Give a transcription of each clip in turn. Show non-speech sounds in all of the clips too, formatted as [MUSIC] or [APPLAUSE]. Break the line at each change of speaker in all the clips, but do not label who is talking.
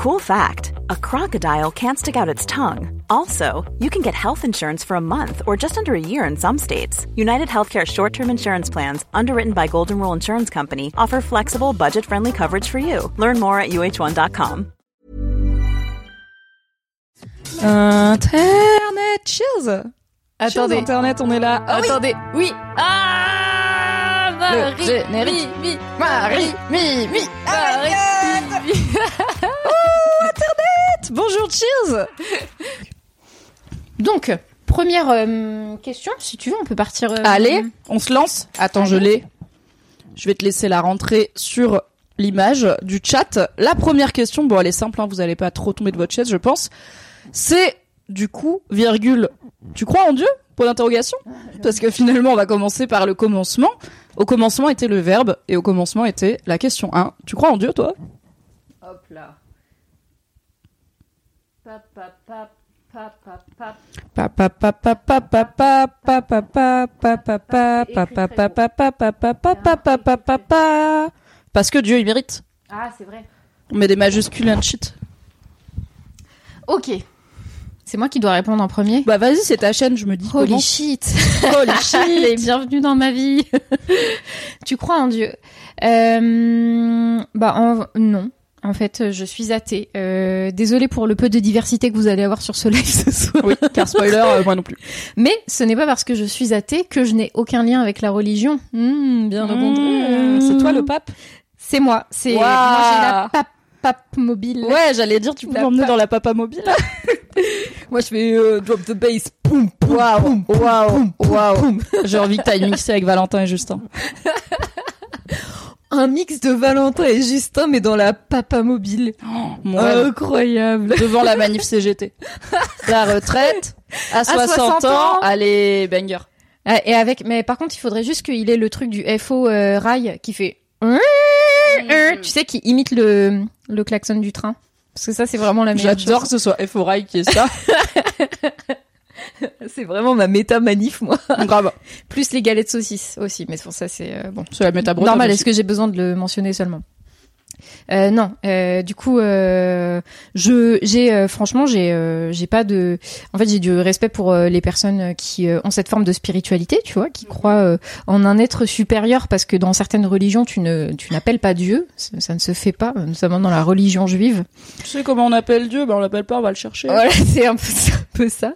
Cool fact a crocodile can't stick out its tongue. Also, you can get health insurance for a month or just under a year in some states. United Healthcare short term insurance plans, underwritten by Golden Rule Insurance Company, offer flexible, budget friendly coverage for you. Learn more at uh1.com.
Internet, cheers
Attendez.
Cheers, Internet, on est là. Ah oui,
Attendez, oui. Ah Marie,
Le générique.
mi, mi, Marie, mi, mi, Marie,
bonjour, cheers [LAUGHS]
Donc, première euh, question, si tu veux, on peut partir. euh,
Allez, on se lance. Attends, je l'ai. Je vais te laisser la rentrée sur l'image du chat. La première question, bon, elle est simple, hein, vous allez pas trop tomber de votre chaise, je pense. C'est, du coup, virgule, tu crois en Dieu? Point d'interrogation Parce que finalement, on va commencer par le commencement. Au commencement était le verbe, et au commencement était la question 1. Tu crois en Dieu, toi?
Hop là.
Parce que Dieu il mérite.
Ah, c'est vrai.
On met des majuscules and shit.
Ok. C'est moi qui dois répondre en premier.
Bah vas-y, c'est ta chaîne, je me dis
Holy shit.
Holy shit.
bienvenue dans ma vie. tu crois en Dieu euh, Bah non. En fait, je suis athée. Euh, désolée pour le peu de diversité que vous allez avoir sur ce live ce soir.
Oui, car spoiler, euh, moi non plus. [LAUGHS]
Mais ce n'est pas parce que je suis athée que je n'ai aucun lien avec la religion. Hmm, bien au
Mmh,
contraire.
C'est toi le pape?
C'est moi. C'est j'ai la pape, pape mobile.
Ouais, j'allais dire, tu peux m'emmener dans la papa mobile. [LAUGHS]
Moi je fais euh, drop the bass. Poum,
Waouh, waouh, waouh. [LAUGHS] J'ai envie que t'ailles mixer avec Valentin et Justin.
Un mix de Valentin et Justin mais dans la papa mobile.
Mon rêve.
Incroyable.
Devant la manif CGT. [LAUGHS] La retraite, à 60,
60
ans, allez, banger.
Ah, et avec, mais par contre, il faudrait juste qu'il ait le truc du FO euh, rail qui fait,
Mmh.
tu sais, qui imite le le klaxon du train. Parce que ça, c'est vraiment la meilleure
J'adore que ce soit F. Rail qui est ça. [LAUGHS] [LAUGHS]
C'est vraiment ma méta manif, moi. [LAUGHS]
Grave.
Plus les galettes saucisses aussi, mais pour ça, c'est euh, bon.
C'est la méta
Normal. Est-ce que j'ai besoin de le mentionner seulement? Euh, non, euh, du coup, euh, je j'ai franchement j'ai j'ai pas de, en fait j'ai du respect pour les personnes qui ont cette forme de spiritualité, tu vois, qui croient en un être supérieur, parce que dans certaines religions tu ne tu n'appelles pas Dieu, ça, ça ne se fait pas, notamment dans la religion juive.
Tu sais comment on appelle Dieu? Ben on l'appelle pas, on va le chercher.
Voilà, [LAUGHS] c'est un peu ça. un peu ça.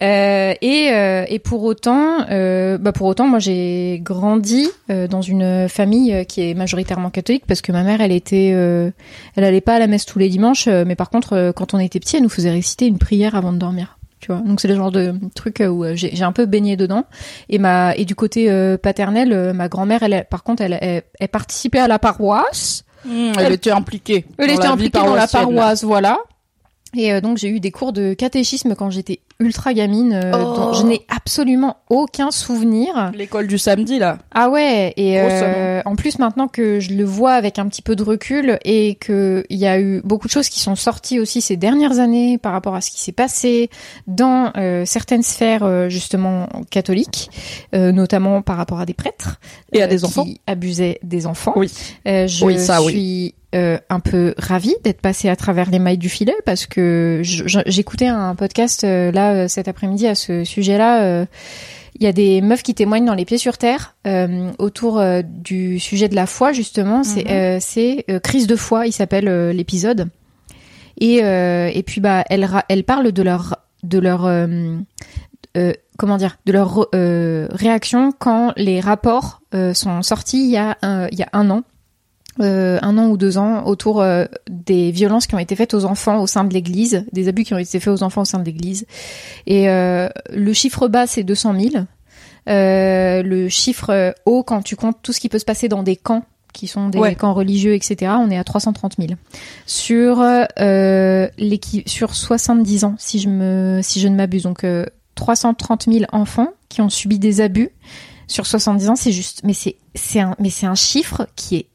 Et, et pour autant, bah pour autant, moi j'ai grandi dans une famille qui est majoritairement catholique parce que ma mère, elle était, euh, elle allait pas à la messe tous les dimanches, euh, mais par contre, euh, quand on était petit, elle nous faisait réciter une prière avant de dormir. Tu vois, donc c'est le genre de truc euh, où j'ai un peu baigné dedans. Et ma et du côté euh, paternel, ma grand-mère, elle, par contre, elle, elle, elle participait à la paroisse.
Mmh, elle était impliquée.
Elle était impliquée dans la paroisse, voilà. Et euh, donc j'ai eu des cours de catéchisme quand j'étais ultra gamine, euh,
Oh.
dont je n'ai absolument aucun souvenir.
L'école du samedi, là.
Ah ouais, et euh, en plus maintenant que je le vois avec un petit peu de recul et que il y a eu beaucoup de choses qui sont sorties aussi ces dernières années par rapport à ce qui s'est passé dans euh, certaines sphères euh, justement catholiques, euh, notamment par rapport à des prêtres
Et à des enfants.
qui abusaient des enfants.
Oui.
Euh, je
Oui, ça, oui.
Euh, un peu ravie d'être passée à travers les mailles du filet parce que j'écoutais un podcast euh, là euh, cet après-midi à ce sujet-là. euh, il y a des meufs qui témoignent dans Les Pieds sur Terre autour du sujet de la foi justement. C'est
Mhm.
crise de foi, il s'appelle l'épisode. Et et puis bah elles ra- elles parlent de leur de leur comment dire de leur euh, réaction quand les rapports euh, sont sortis il y a un, il y a un an euh, un an ou deux ans autour euh, des violences qui ont été faites aux enfants au sein de l'Église, des abus qui ont été faits aux enfants au sein de l'Église. Et euh, le chiffre bas, c'est 200 000. Euh, le chiffre haut, quand tu comptes tout ce qui peut se passer dans des camps, qui sont des
Ouais.
camps religieux, etc., on est à 330 000. Sur, sur 70 ans, si je, me, si je ne m'abuse. Donc, euh, 330 000 enfants qui ont subi des abus sur 70 ans, c'est juste, mais c'est, c'est un, mais c'est un chiffre qui est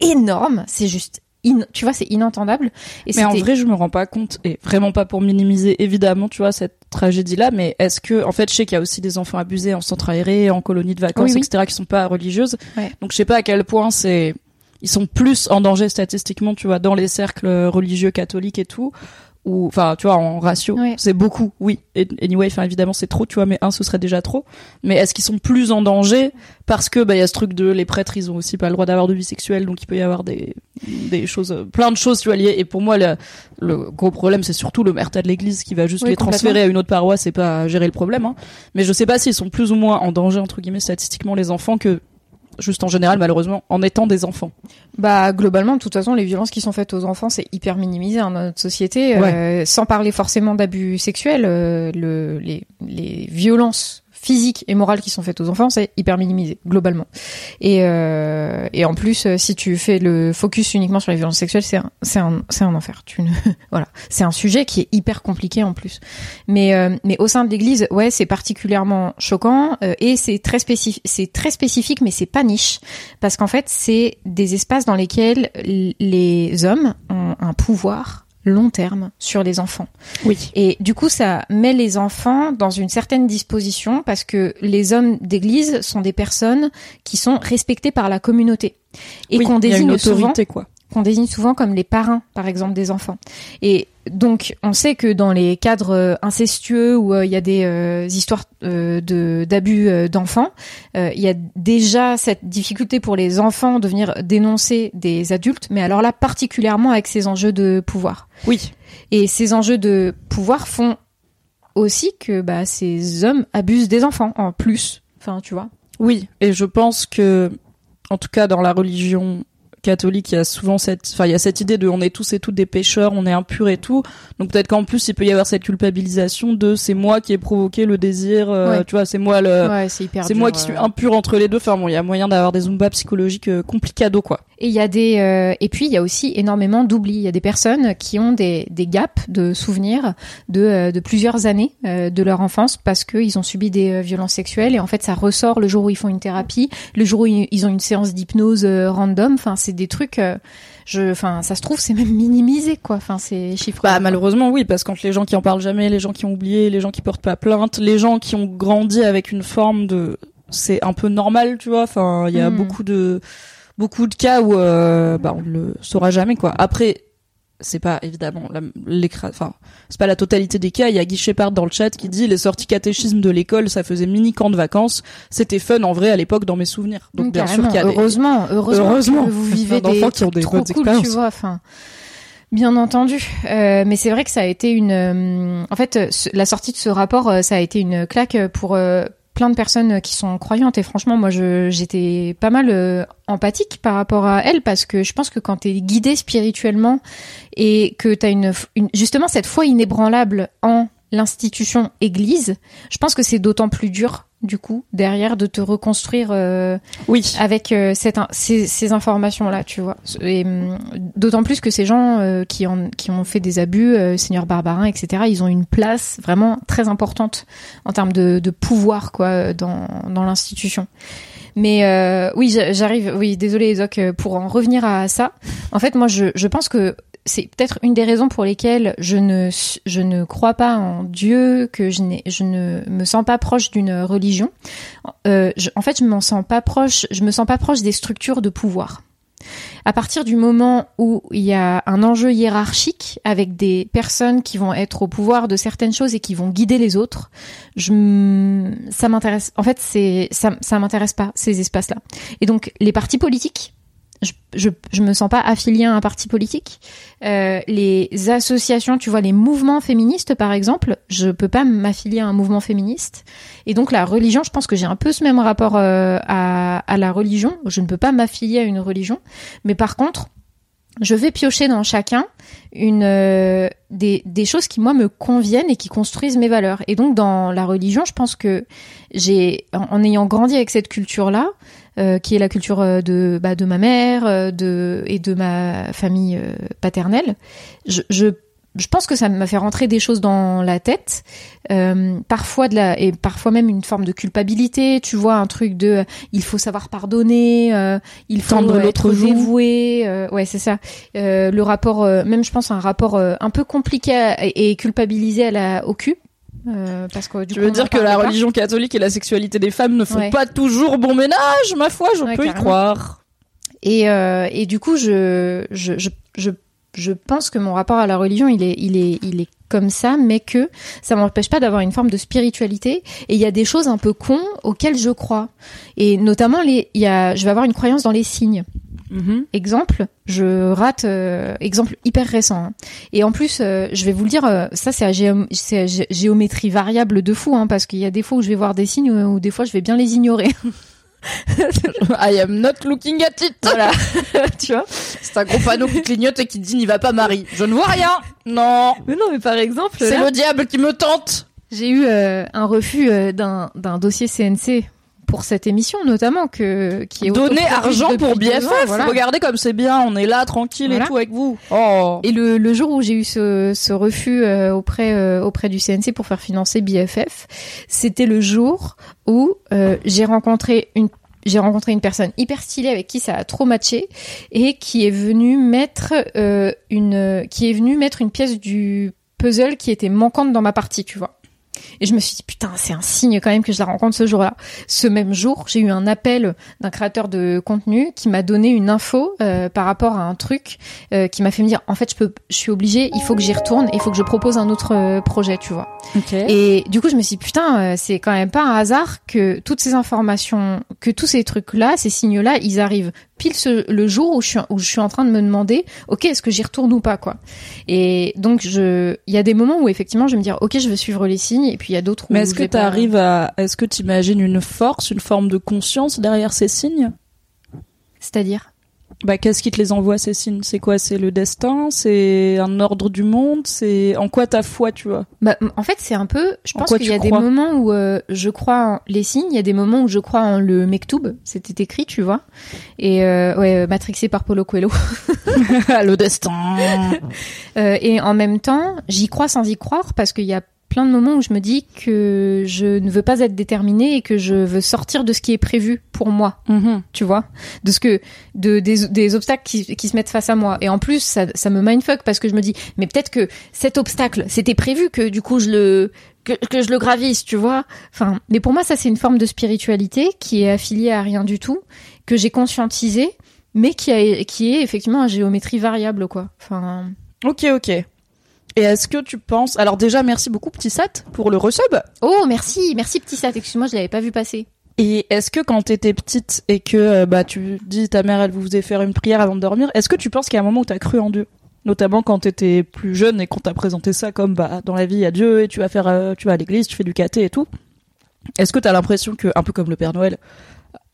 énorme. C'est juste, in- tu vois, c'est inentendable. Et
Mais en vrai, je me rends pas compte, et vraiment pas pour minimiser évidemment, tu vois, cette tragédie-là, mais est-ce que, en fait, je sais qu'il y a aussi des enfants abusés en centre aéré, en colonie de vacances,
Oui, oui.
etc., qui sont pas religieuses.
Ouais.
Donc je sais pas à quel point c'est ils sont plus en danger statistiquement, tu vois, dans les cercles religieux catholiques et tout, ou enfin tu vois en ratio c'est beaucoup oui. Anyway enfin évidemment c'est trop tu vois mais un ce serait déjà trop. Mais est-ce qu'ils sont plus en danger parce que bah il y a ce truc de les prêtres ils ont aussi pas le droit d'avoir de vie sexuelle donc il peut y avoir des des choses euh, plein de choses tu vois liées. Et pour moi le, le gros problème c'est surtout le merta de l'église qui va juste
Oui,
les transférer à une autre paroisse et pas gérer le problème hein. mais je sais pas s'ils sont plus ou moins en danger entre guillemets statistiquement les enfants que juste en général malheureusement en étant des enfants
Bah globalement, de toute façon, les violences qui sont faites aux enfants, c'est hyper minimisé dans notre société. Euh, sans parler forcément d'abus sexuels, euh, le, les, les violences physiques et morales qui sont faites aux enfants, c'est hyper minimisé globalement. Et, euh, et en plus, euh, si tu fais le focus uniquement sur les violences sexuelles, c'est un, c'est un, c'est un enfer. Tu ne, [LAUGHS] voilà, c'est un sujet qui est hyper compliqué en plus. Mais, euh, mais au sein de l'Église, ouais, c'est particulièrement choquant euh, et c'est très spécifique. C'est très spécifique, mais c'est pas niche parce qu'en fait, c'est des espaces dans lesquels les hommes ont un pouvoir long terme sur les enfants.
oui
Et du coup, ça met les enfants dans une certaine disposition parce que les hommes d'église sont des personnes qui sont respectées par la communauté et
oui,
qu'on
il y a une
désigne souvent
quoi
qu'on désigne souvent comme les parrains, par exemple, des enfants. Et donc, on sait que dans les cadres euh, incestueux où euh, il y a des euh, histoires euh, de d'abus d'enfants, il y a déjà cette difficulté pour les enfants de venir dénoncer des adultes, mais alors là, particulièrement avec ces enjeux de pouvoir.
oui
Et ces enjeux de pouvoir font aussi que bah, ces hommes abusent des enfants en plus. Enfin, tu vois.
Oui, et je pense que, en tout cas dans la religion catholique, il y a souvent cette, enfin il y a cette idée de on est tous et toutes des pécheurs, on est impurs et tout. Donc peut-être qu'en plus il peut y avoir cette culpabilisation de c'est moi qui ai provoqué le désir, euh,
Ouais.
tu vois, c'est moi le,
ouais, c'est
moi qui suis impur entre les deux. Enfin bon, il y a moyen d'avoir des zumbas psychologiques euh, complicado quoi.
Et il y a des euh, et puis il y a aussi énormément d'oubli. Il y a des personnes qui ont des des gaps de souvenirs de euh, de plusieurs années euh, de leur enfance parce qu'ils ont subi des euh, violences sexuelles et en fait ça ressort le jour où ils font une thérapie, le jour où ils ont une séance d'hypnose euh, random. Enfin c'est des trucs. euh, je enfin ça se trouve c'est même minimisé quoi. Enfin c'est chiffré.
Bah malheureusement oui, parce que les gens qui en parlent jamais, les gens qui ont oublié, les gens qui portent pas plainte, les gens qui ont grandi avec une forme de, c'est un peu normal, tu vois. Enfin, il y a
Mm.
beaucoup de beaucoup de cas où euh, bah on le saura jamais quoi. Après, c'est pas évidemment enfin c'est pas la totalité des cas. Il y a Guy Shepard dans le chat qui dit les sorties catéchisme de l'école, ça faisait mini camp de vacances. C'était fun en vrai à l'époque dans mes souvenirs. Donc
Mm,
bien sûr qu'il y a des-
heureusement, heureusement, que vous vivez [LAUGHS] des
d'enfants qui ont
trucs
des
trop
bonnes
cool, tu vois. Enfin, bien entendu. Euh, mais c'est vrai que ça a été une. euh, en fait, euh, la sortie de ce rapport, euh, ça a été une claque pour euh, plein de personnes qui sont croyantes. Et franchement, moi, j'étais pas mal euh, empathique par rapport à elles parce que je pense que quand t'es guidé spirituellement et que t'as une, une justement cette foi inébranlable en l'institution Église, je pense que c'est d'autant plus dur du coup derrière de te reconstruire euh,
Oui.
avec euh, cette, ces, ces informations là tu vois et hum, d'autant plus que ces gens euh, qui, en, qui ont fait des abus euh, Seigneur Barbarin etc ils ont une place vraiment très importante en termes de, de pouvoir quoi dans, dans l'institution mais euh, oui j'a- j'arrive oui désolé Zoc euh, pour en revenir à ça en fait moi je, je pense que c'est peut-être une des raisons pour lesquelles je ne, je ne crois pas en Dieu, que je, je ne me sens pas proche d'une religion. Euh, je- en fait, je me sens pas proche, je me sens pas proche des structures de pouvoir. À partir du moment où il y a un enjeu hiérarchique avec des personnes qui vont être au pouvoir de certaines choses et qui vont guider les autres, je, ça m'intéresse. En fait, c'est ça, ça m'intéresse pas ces espaces-là. Et donc, les partis politiques, je, je, me sens pas affiliée à un parti politique. Euh, les associations, tu vois, les mouvements féministes, par exemple, je peux pas m'affilier à un mouvement féministe. Et donc la religion, je pense que j'ai un peu ce même rapport euh, à, à la religion. Je ne peux pas m'affilier à une religion, mais par contre, je vais piocher dans chacun une euh, des, choses qui moi me conviennent et qui construisent mes valeurs. Et donc dans la religion, je pense que j'ai en, ayant grandi avec cette culture là, euh, qui est la culture euh, de bah, de ma mère de et de ma famille paternelle, je je pense que ça m'a fait rentrer des choses dans la tête, euh, parfois de la et parfois même une forme de culpabilité. Tu vois un truc de il faut savoir pardonner, euh, il faut
Tendre
être dévoué. euh, ouais, c'est ça. Euh, le rapport, euh, même je pense un rapport euh, un peu compliqué à- et, et culpabilisé à la au cul. Euh, parce que du
Tu
coup,
veux dire que la
pas.
religion catholique et la sexualité des femmes ne font
Ouais.
pas toujours bon ménage, ma foi, je
Ouais,
peux y croire.
Et, euh, et du coup, je, je, je, je, je pense que mon rapport à la religion, il est, il est, il est comme ça, mais que ça m'empêche pas d'avoir une forme de spiritualité. Et il y a des choses un peu cons auxquelles je crois. Et notamment, les, il y a, je vais avoir une croyance dans les signes.
Mhm.
Exemple, je rate euh, exemple hyper récent. hein. Et en plus, euh, je vais vous le dire, euh, ça c'est à, géom- géométrie variable de fou, hein, parce qu'il y a des fois où je vais voir des signes ou des fois je vais bien les ignorer. [LAUGHS]
I am not looking at it.
voilà, [LAUGHS] tu vois.
C'est un gros panneau qui clignote et qui dit n'y va pas Marie. Je ne vois rien. Non.
Mais non, mais par exemple,
C'est le diable qui me tente.
j'ai eu euh, un refus euh, d'un d'un dossier CNC pour cette émission notamment que qui est
Donner argent pour
ans,
BFF.
voilà.
Regardez comme c'est bien. On est là tranquille
Voilà.
et tout avec vous. Oh.
Et le, le jour où j'ai eu ce, ce refus euh, auprès euh, auprès du CNC pour faire financer BFF, c'était le jour où euh, j'ai rencontré une j'ai rencontré une personne hyper stylée avec qui ça a trop matché et qui est venue mettre euh, une qui est venue mettre une pièce du puzzle qui était manquante dans ma partie, tu vois. Et je me suis dit putain, c'est un signe quand même que je la rencontre ce jour-là. Ce même jour, j'ai eu un appel d'un créateur de contenu qui m'a donné une info euh, par rapport à un truc euh, qui m'a fait me dire en fait, je peux je suis obligée, il faut que j'y retourne, il faut que je propose un autre euh, projet, tu vois.
Ok.
Et du coup, je me suis dit, putain, euh, c'est quand même pas un hasard que toutes ces informations, que tous ces trucs-là, ces signes-là, ils arrivent pile ce- le jour où je, suis, où je suis en train de me demander, ok, est-ce que j'y retourne ou pas, quoi. Et donc, je, il y a des moments où effectivement, je vais me dire, ok, je veux suivre les signes, et puis il y a d'autres où.
Mais est-ce que
vais
tu
pas-
arrives à, est-ce que tu imagines une force, une forme de conscience derrière ces signes?
C'est-à-dire?
Bah, qu'est-ce qui te les envoie ces signes? C'est quoi? C'est le destin? C'est un ordre du monde? C'est en quoi ta foi, tu vois?
Bah, en fait, c'est un peu. Je
En
pense qu'il y a des moments où euh, je crois en les signes, il y a des moments où je crois en le mektoub, c'était écrit, tu vois. Et euh, ouais, euh, matrixé par Paulo Coelho. [LAUGHS] [LAUGHS]
Le destin.
Euh, et en même temps, j'y crois sans y croire parce qu'il y a plein de moments où je me dis que je ne veux pas être déterminée et que je veux sortir de ce qui est prévu pour moi,
Mhm.
tu vois, de ce que de des, des obstacles qui, qui se mettent face à moi. Et en plus, ça, ça me mindfuck parce que je me dis, mais peut-être que cet obstacle, c'était prévu que du coup je le que, que je le gravisse, tu vois. Enfin, mais pour moi, ça c'est une forme de spiritualité qui est affiliée à rien du tout, que j'ai conscientisé, mais qui a qui est effectivement à géométrie variable, quoi. Enfin.
Ok, ok. Et est-ce que tu penses Alors déjà, merci beaucoup Petit Sat pour le resub.
Oh, merci, merci petit sat. Excuse-moi, je l'avais pas vu passer.
Et est-ce que quand t'étais petite et que euh, bah tu dis ta mère elle vous faisait faire une prière avant de dormir, est-ce que tu penses qu'il y a un moment où t'as cru en Dieu? Notamment quand t'étais plus jeune et qu'on t'a présenté ça comme bah dans la vie il y a Dieu et tu vas faire euh, tu vas à l'église, tu fais du caté et tout. Est-ce que t'as l'impression que un peu comme le Père Noël,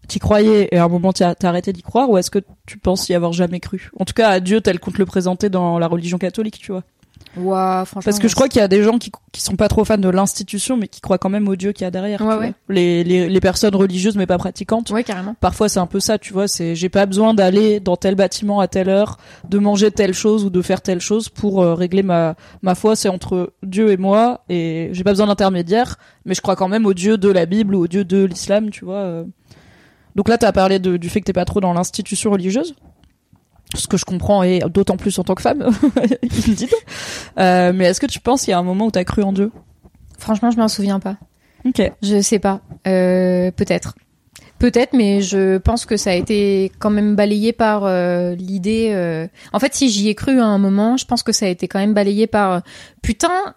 t'y croyais et à un moment t'as t'as arrêté d'y croire ou est-ce que tu penses y avoir jamais cru? En tout cas à Dieu tel qu'on te le présentait dans la religion catholique, tu vois.
Franchement.
Parce que je crois qu'il y a des gens qui, qui sont pas trop fans de l'institution, mais qui croient quand même au Dieu qu'il y a derrière.
Ouais,
tu vois.
ouais.
Les, les, les personnes religieuses mais pas pratiquantes.
Ouais, carrément.
Parfois c'est un peu ça, tu vois. C'est j'ai pas besoin d'aller dans tel bâtiment à telle heure, de manger telle chose ou de faire telle chose pour euh, régler ma ma foi. C'est entre Dieu et moi et j'ai pas besoin d'intermédiaire. Mais je crois quand même au Dieu de la Bible ou au Dieu de l'islam, tu vois. euh. Donc là t'as parlé de, du fait que t'es pas trop dans l'institution religieuse. Ce que je comprends et d'autant plus en tant que femme, [LAUGHS] indeed. Euh, mais est-ce que tu penses qu'il y a un moment où t'as cru en Dieu?
Franchement, je m'en souviens pas.
Ok.
Je sais pas. Euh, peut-être. Peut-être, mais je pense que ça a été quand même balayé par euh, l'idée. euh, En fait, si j'y ai cru à un moment, je pense que ça a été quand même balayé par euh, putain.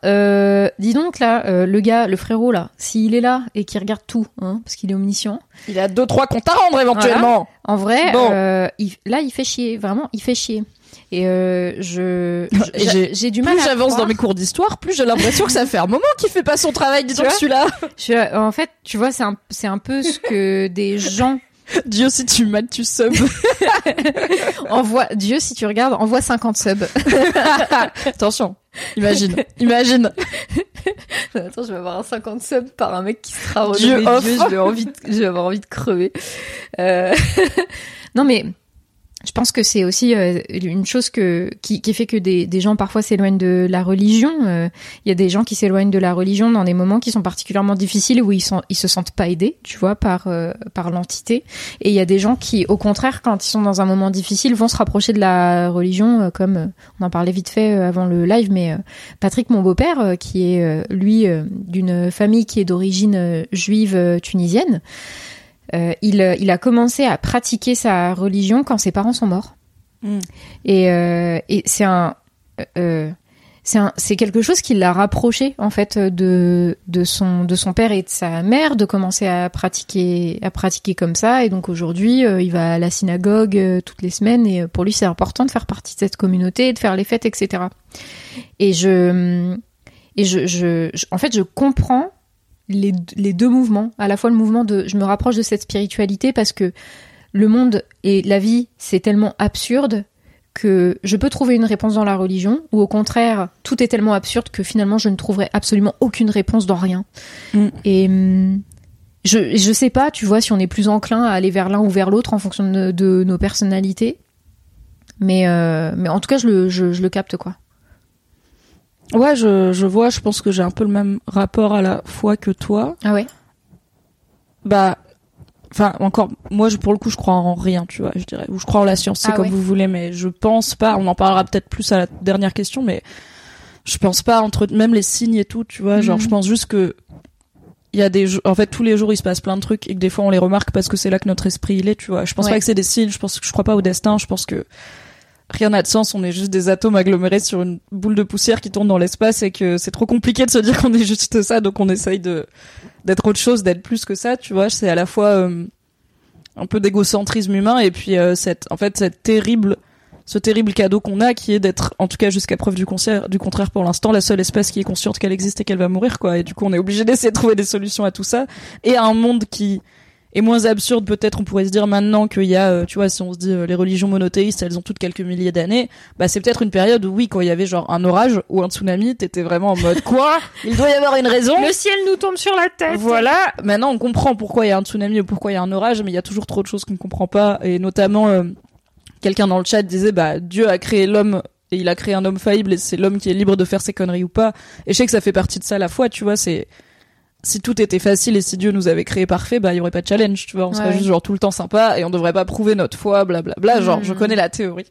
Dis donc là, le gars, le frérot là, s'il est là et qu'il regarde tout, hein, parce qu'il est omniscient.
Il a deux trois comptes à rendre éventuellement.
En vrai,
Bon.
il- là, il fait chier. Vraiment, il fait chier. Et euh, je,
j'ai-
du mal
Plus j'avance dans mes cours d'histoire, plus j'ai l'impression que ça fait un moment qu'il fait pas son travail. Dis donc celui-là.
En fait, tu vois, c'est un, c'est un peu ce que des gens [LAUGHS]
Dieu si tu m'as tu sub. [LAUGHS]
envoient. Dieu, si tu regardes, envoie 50 subs. [LAUGHS]
Attention. Imagine. Imagine.
Attends, je vais avoir un 50 subs par un mec qui sera
Dieu
renommé
off.
Dieu. Je vais, envie de- je vais avoir envie de crever. Euh, non, mais je pense que c'est aussi euh, une chose que qui, qui fait que des, des gens parfois s'éloignent de la religion. Euh, Il y a des gens qui s'éloignent de la religion dans des moments qui sont particulièrement difficiles où ils sont ils se sentent pas aidés, tu vois, par euh, par l'entité. Et il y a des gens qui, au contraire, quand ils sont dans un moment difficile, vont se rapprocher de la religion, comme on en parlait vite fait avant le live, mais Patrick, mon beau-père, qui est lui d'une famille qui est d'origine juive tunisienne. Euh, il, euh, il a commencé à pratiquer sa religion quand ses parents sont morts.
Mm.
Et, euh, et c'est un, euh, c'est un, c'est quelque chose qui l'a rapproché en fait de de son de son père et de sa mère de commencer à pratiquer à pratiquer comme ça. Et donc aujourd'hui, euh, il va à la synagogue euh, toutes les semaines et euh, pour lui c'est important de faire partie de cette communauté, de faire les fêtes, etc. Et je et je, je, je- en fait je comprends les, les deux mouvements, à la fois le mouvement de je me rapproche de cette spiritualité parce que le monde et la vie, c'est tellement absurde que je peux trouver une réponse dans la religion, ou au contraire, tout est tellement absurde que finalement je ne trouverai absolument aucune réponse dans rien.
Mm.
Et hum, je, je sais pas, tu vois, si on est plus enclin à aller vers l'un ou vers l'autre en fonction de, de nos personnalités. Mais, euh, mais en tout cas, je le, je, je le capte, quoi.
Ouais, je, je vois, je pense que j'ai un peu le même rapport à la foi que toi.
Ah ouais?
Bah, enfin, encore, moi, je, pour le coup, je crois en rien, tu vois, je dirais. Ou je crois en la science, c'est
Ah
comme
ouais.
vous voulez, mais je pense pas, on en parlera peut-être plus à la dernière question, mais je pense pas entre, même les signes et tout, tu vois, genre,
Mhm.
je pense juste que il y a des en fait, tous les jours, il se passe plein de trucs et que des fois, on les remarque parce que c'est là que notre esprit, il est, tu vois. Je pense
Ouais.
pas que c'est des signes, je pense que je crois pas au destin, je pense que rien n'a de sens, on est juste des atomes agglomérés sur une boule de poussière qui tourne dans l'espace et que c'est trop compliqué de se dire qu'on est juste ça, donc on essaye de d'être autre chose, d'être plus que ça, tu vois. C'est à la fois euh, un peu d'égocentrisme humain et puis euh, cette, en fait, cette terrible, ce terrible cadeau qu'on a qui est d'être, en tout cas jusqu'à preuve du, du contraire pour l'instant, la seule espèce qui est consciente qu'elle existe et qu'elle va mourir, quoi. Et du coup, on est obligé d'essayer de trouver des solutions à tout ça et à un monde qui est moins absurde peut-être on pourrait se dire maintenant qu'il y a euh, tu vois si on se dit euh, les religions monothéistes elles ont toutes quelques milliers d'années bah c'est peut-être une période où oui quand il y avait genre un orage ou un tsunami t'étais vraiment en mode quoi? Il doit y avoir une raison?
Ciel nous tombe sur la tête
voilà, maintenant on comprend pourquoi il y a un tsunami ou pourquoi il y a un orage, mais il y a toujours trop de choses qu'on ne comprend pas. Et notamment, euh, quelqu'un dans le chat disait, bah Dieu a créé l'homme et il a créé un homme faillible et c'est l'homme qui est libre de faire ses conneries ou pas. Et je sais que ça fait partie de ça la foi, tu vois, c'est si tout était facile et si Dieu nous avait créé parfait, bah il y aurait pas de challenge, tu vois, on serait
Ouais.
juste genre tout le temps sympa et on devrait pas prouver notre foi, blablabla. Genre,
Mm.
je connais la théorie.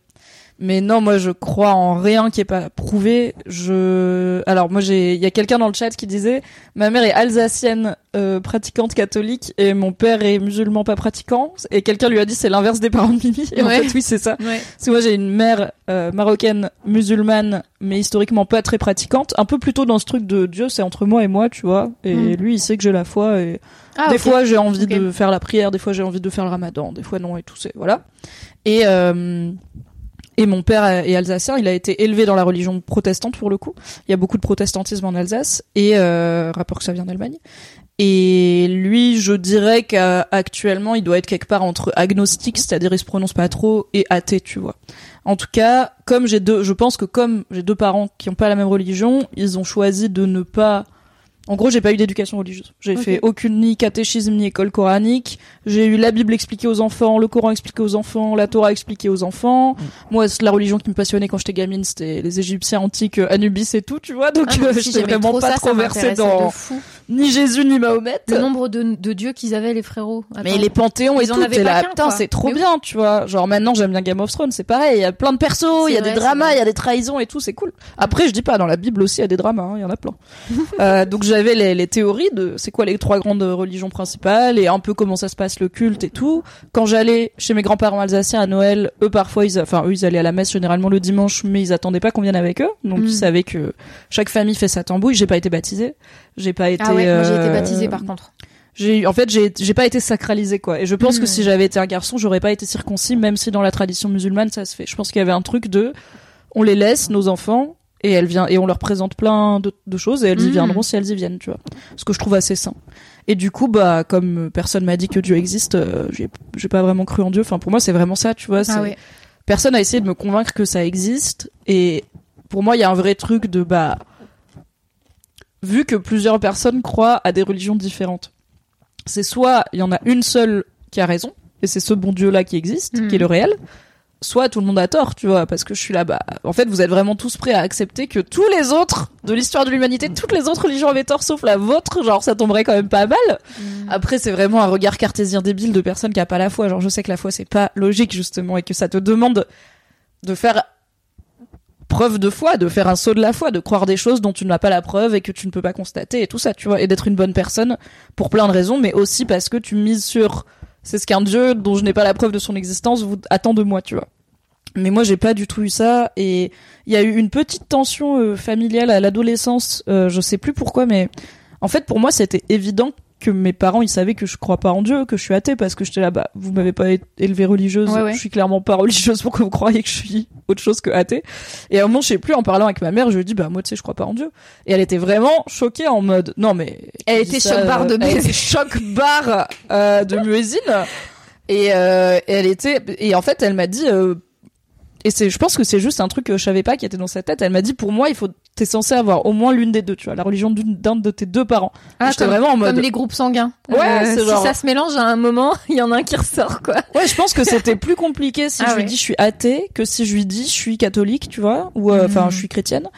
Mais non, moi je crois en rien qui est pas prouvé. Je, alors moi j'ai, il y a quelqu'un dans le chat qui disait, ma mère est alsacienne, euh, pratiquante catholique, et mon père est musulman pas pratiquant. Et quelqu'un lui a dit c'est l'inverse des parents de Mimi. Et en fait oui c'est ça.
Ouais.
Parce que moi j'ai une mère euh, marocaine musulmane, mais historiquement pas très pratiquante, un peu plutôt dans ce truc de Dieu c'est entre moi et moi, tu vois. Et
Mm.
lui il sait que j'ai la foi et
Ah,
des fois, j'ai envie de faire la prière, des fois, j'ai envie de faire le ramadan, des fois, non, et tout, c'est, voilà. Et, euh, et mon père est alsacien, il a été élevé dans la religion protestante, pour le coup. Il y a beaucoup de protestantisme en Alsace, et, euh, rapport que ça vient d'Allemagne. Et lui, je dirais qu'actuellement, il doit être quelque part entre agnostique, c'est-à-dire il se prononce pas trop, et athée, tu vois. En tout cas, comme j'ai deux, je pense que comme j'ai deux parents qui ont pas la même religion, ils ont choisi de ne pas en gros, j'ai pas eu d'éducation religieuse. J'ai
Ok.
fait aucune ni catéchisme ni école coranique. J'ai eu la Bible expliquée aux enfants, le Coran expliqué aux enfants, la Torah expliquée aux enfants. Moi, c'est la religion qui me passionnait quand j'étais gamine, c'était les Égyptiens antiques, euh, Anubis et tout, tu vois. Donc,
Ah, moi
euh, j'étais vraiment
trop
pas
ça,
trop versée dans ni Jésus ni Mahomet.
Le nombre de, de dieux qu'ils avaient, les frérots.
Mais les panthéons et
Ils en
tout,
avaient pas
là, putain, c'est trop
Mais oui.
bien, tu vois. Genre maintenant, j'aime bien Game of Thrones, c'est pareil, il y a plein de persos, il y a des dramas, il y a des trahisons et tout, c'est cool. Après, je dis pas, dans la Bible aussi, il y a des dramas, hein, il y en a plein. [LAUGHS] euh, donc j'avais les, les théories de c'est quoi les trois grandes religions principales et un peu comment ça se passe le culte et tout. Quand j'allais chez mes grands-parents alsaciens à Noël, eux parfois, ils, enfin eux ils allaient à la messe généralement le dimanche, mais ils attendaient pas qu'on vienne avec eux, donc
Mm.
ils savaient que chaque famille fait sa tambouille. J'ai pas été baptisée, j'ai pas été.
Ah ouais, j'ai été
euh,
baptisée par contre.
j'ai en fait j'ai j'ai pas été sacralisée quoi et je pense que si j'avais été un garçon j'aurais pas été circoncis même si dans la tradition musulmane ça se fait je pense qu'il y avait un truc de on les laisse nos enfants et elles viennent et on leur présente plein de, de choses et elles y
Hmm.
viendront si elles y viennent tu vois. Ce que je trouve assez sain. Et du coup bah comme personne m'a dit que Dieu existe euh, j'ai j'ai pas vraiment cru en Dieu. Enfin pour moi c'est vraiment ça tu vois.
Ah ouais.
personne a essayé de me convaincre que ça existe. Et pour moi il y a un vrai truc de bah vu que plusieurs personnes croient à des religions différentes c'est soit il y en a une seule qui a raison et c'est ce bon Dieu là qui existe qui est le réel soit tout le monde a tort tu vois parce que je suis là bah en fait vous êtes vraiment tous prêts à accepter que tous les autres de l'histoire de l'humanité toutes les autres religions avaient tort sauf la vôtre. Genre ça tomberait quand même pas mal. Après, c'est vraiment un regard cartésien débile de personne qui a pas la foi. Genre, je sais que la foi, c'est pas logique, justement, et que ça te demande de faire preuve de foi, de faire un saut de la foi, de croire des choses dont tu n'as pas la preuve et que tu ne peux pas constater et tout ça, tu vois, et d'être une bonne personne pour plein de raisons, mais aussi parce que tu mises sur c'est ce qu'un dieu dont je n'ai pas la preuve de son existence vous attend de moi, tu vois. Mais moi, j'ai pas du tout eu ça. Et il y a eu une petite tension euh, familiale à l'adolescence. Euh, je sais plus pourquoi, mais en fait, pour moi, c'était évident que mes parents ils savaient que je crois pas en Dieu, que je suis athée parce que j'étais là bah vous m'avez pas élevée religieuse,
Ouais, ouais.
je suis clairement pas religieuse pour que vous croyez que je suis autre chose que athée? Et à un moment je sais plus en parlant avec ma mère, je lui dis bah moi tu sais je crois pas en Dieu. Et elle était vraiment choquée en mode non mais
Elle était
ça,
choc barre de
euh, elle était choc barre euh, de muezzin et euh, et elle était et en fait elle m'a dit euh, et c'est je pense que c'est juste un truc que je savais pas qui était dans sa tête. Elle m'a dit pour moi il faut t'es censé avoir au moins l'une des deux, tu vois, la religion d'une- d'un de tes deux parents.
Ah,
J'étais
comme,
vraiment en mode
comme les groupes sanguins. Euh,
Ouais, c'est
si ça se mélange à un moment, [LAUGHS] il y en a un qui ressort, quoi.
Ouais, je pense que c'était plus compliqué si
Ah
je lui
ouais.
dis je suis athée que si je lui dis je suis catholique, tu vois, ou euh, enfin
Mhm.
je suis chrétienne.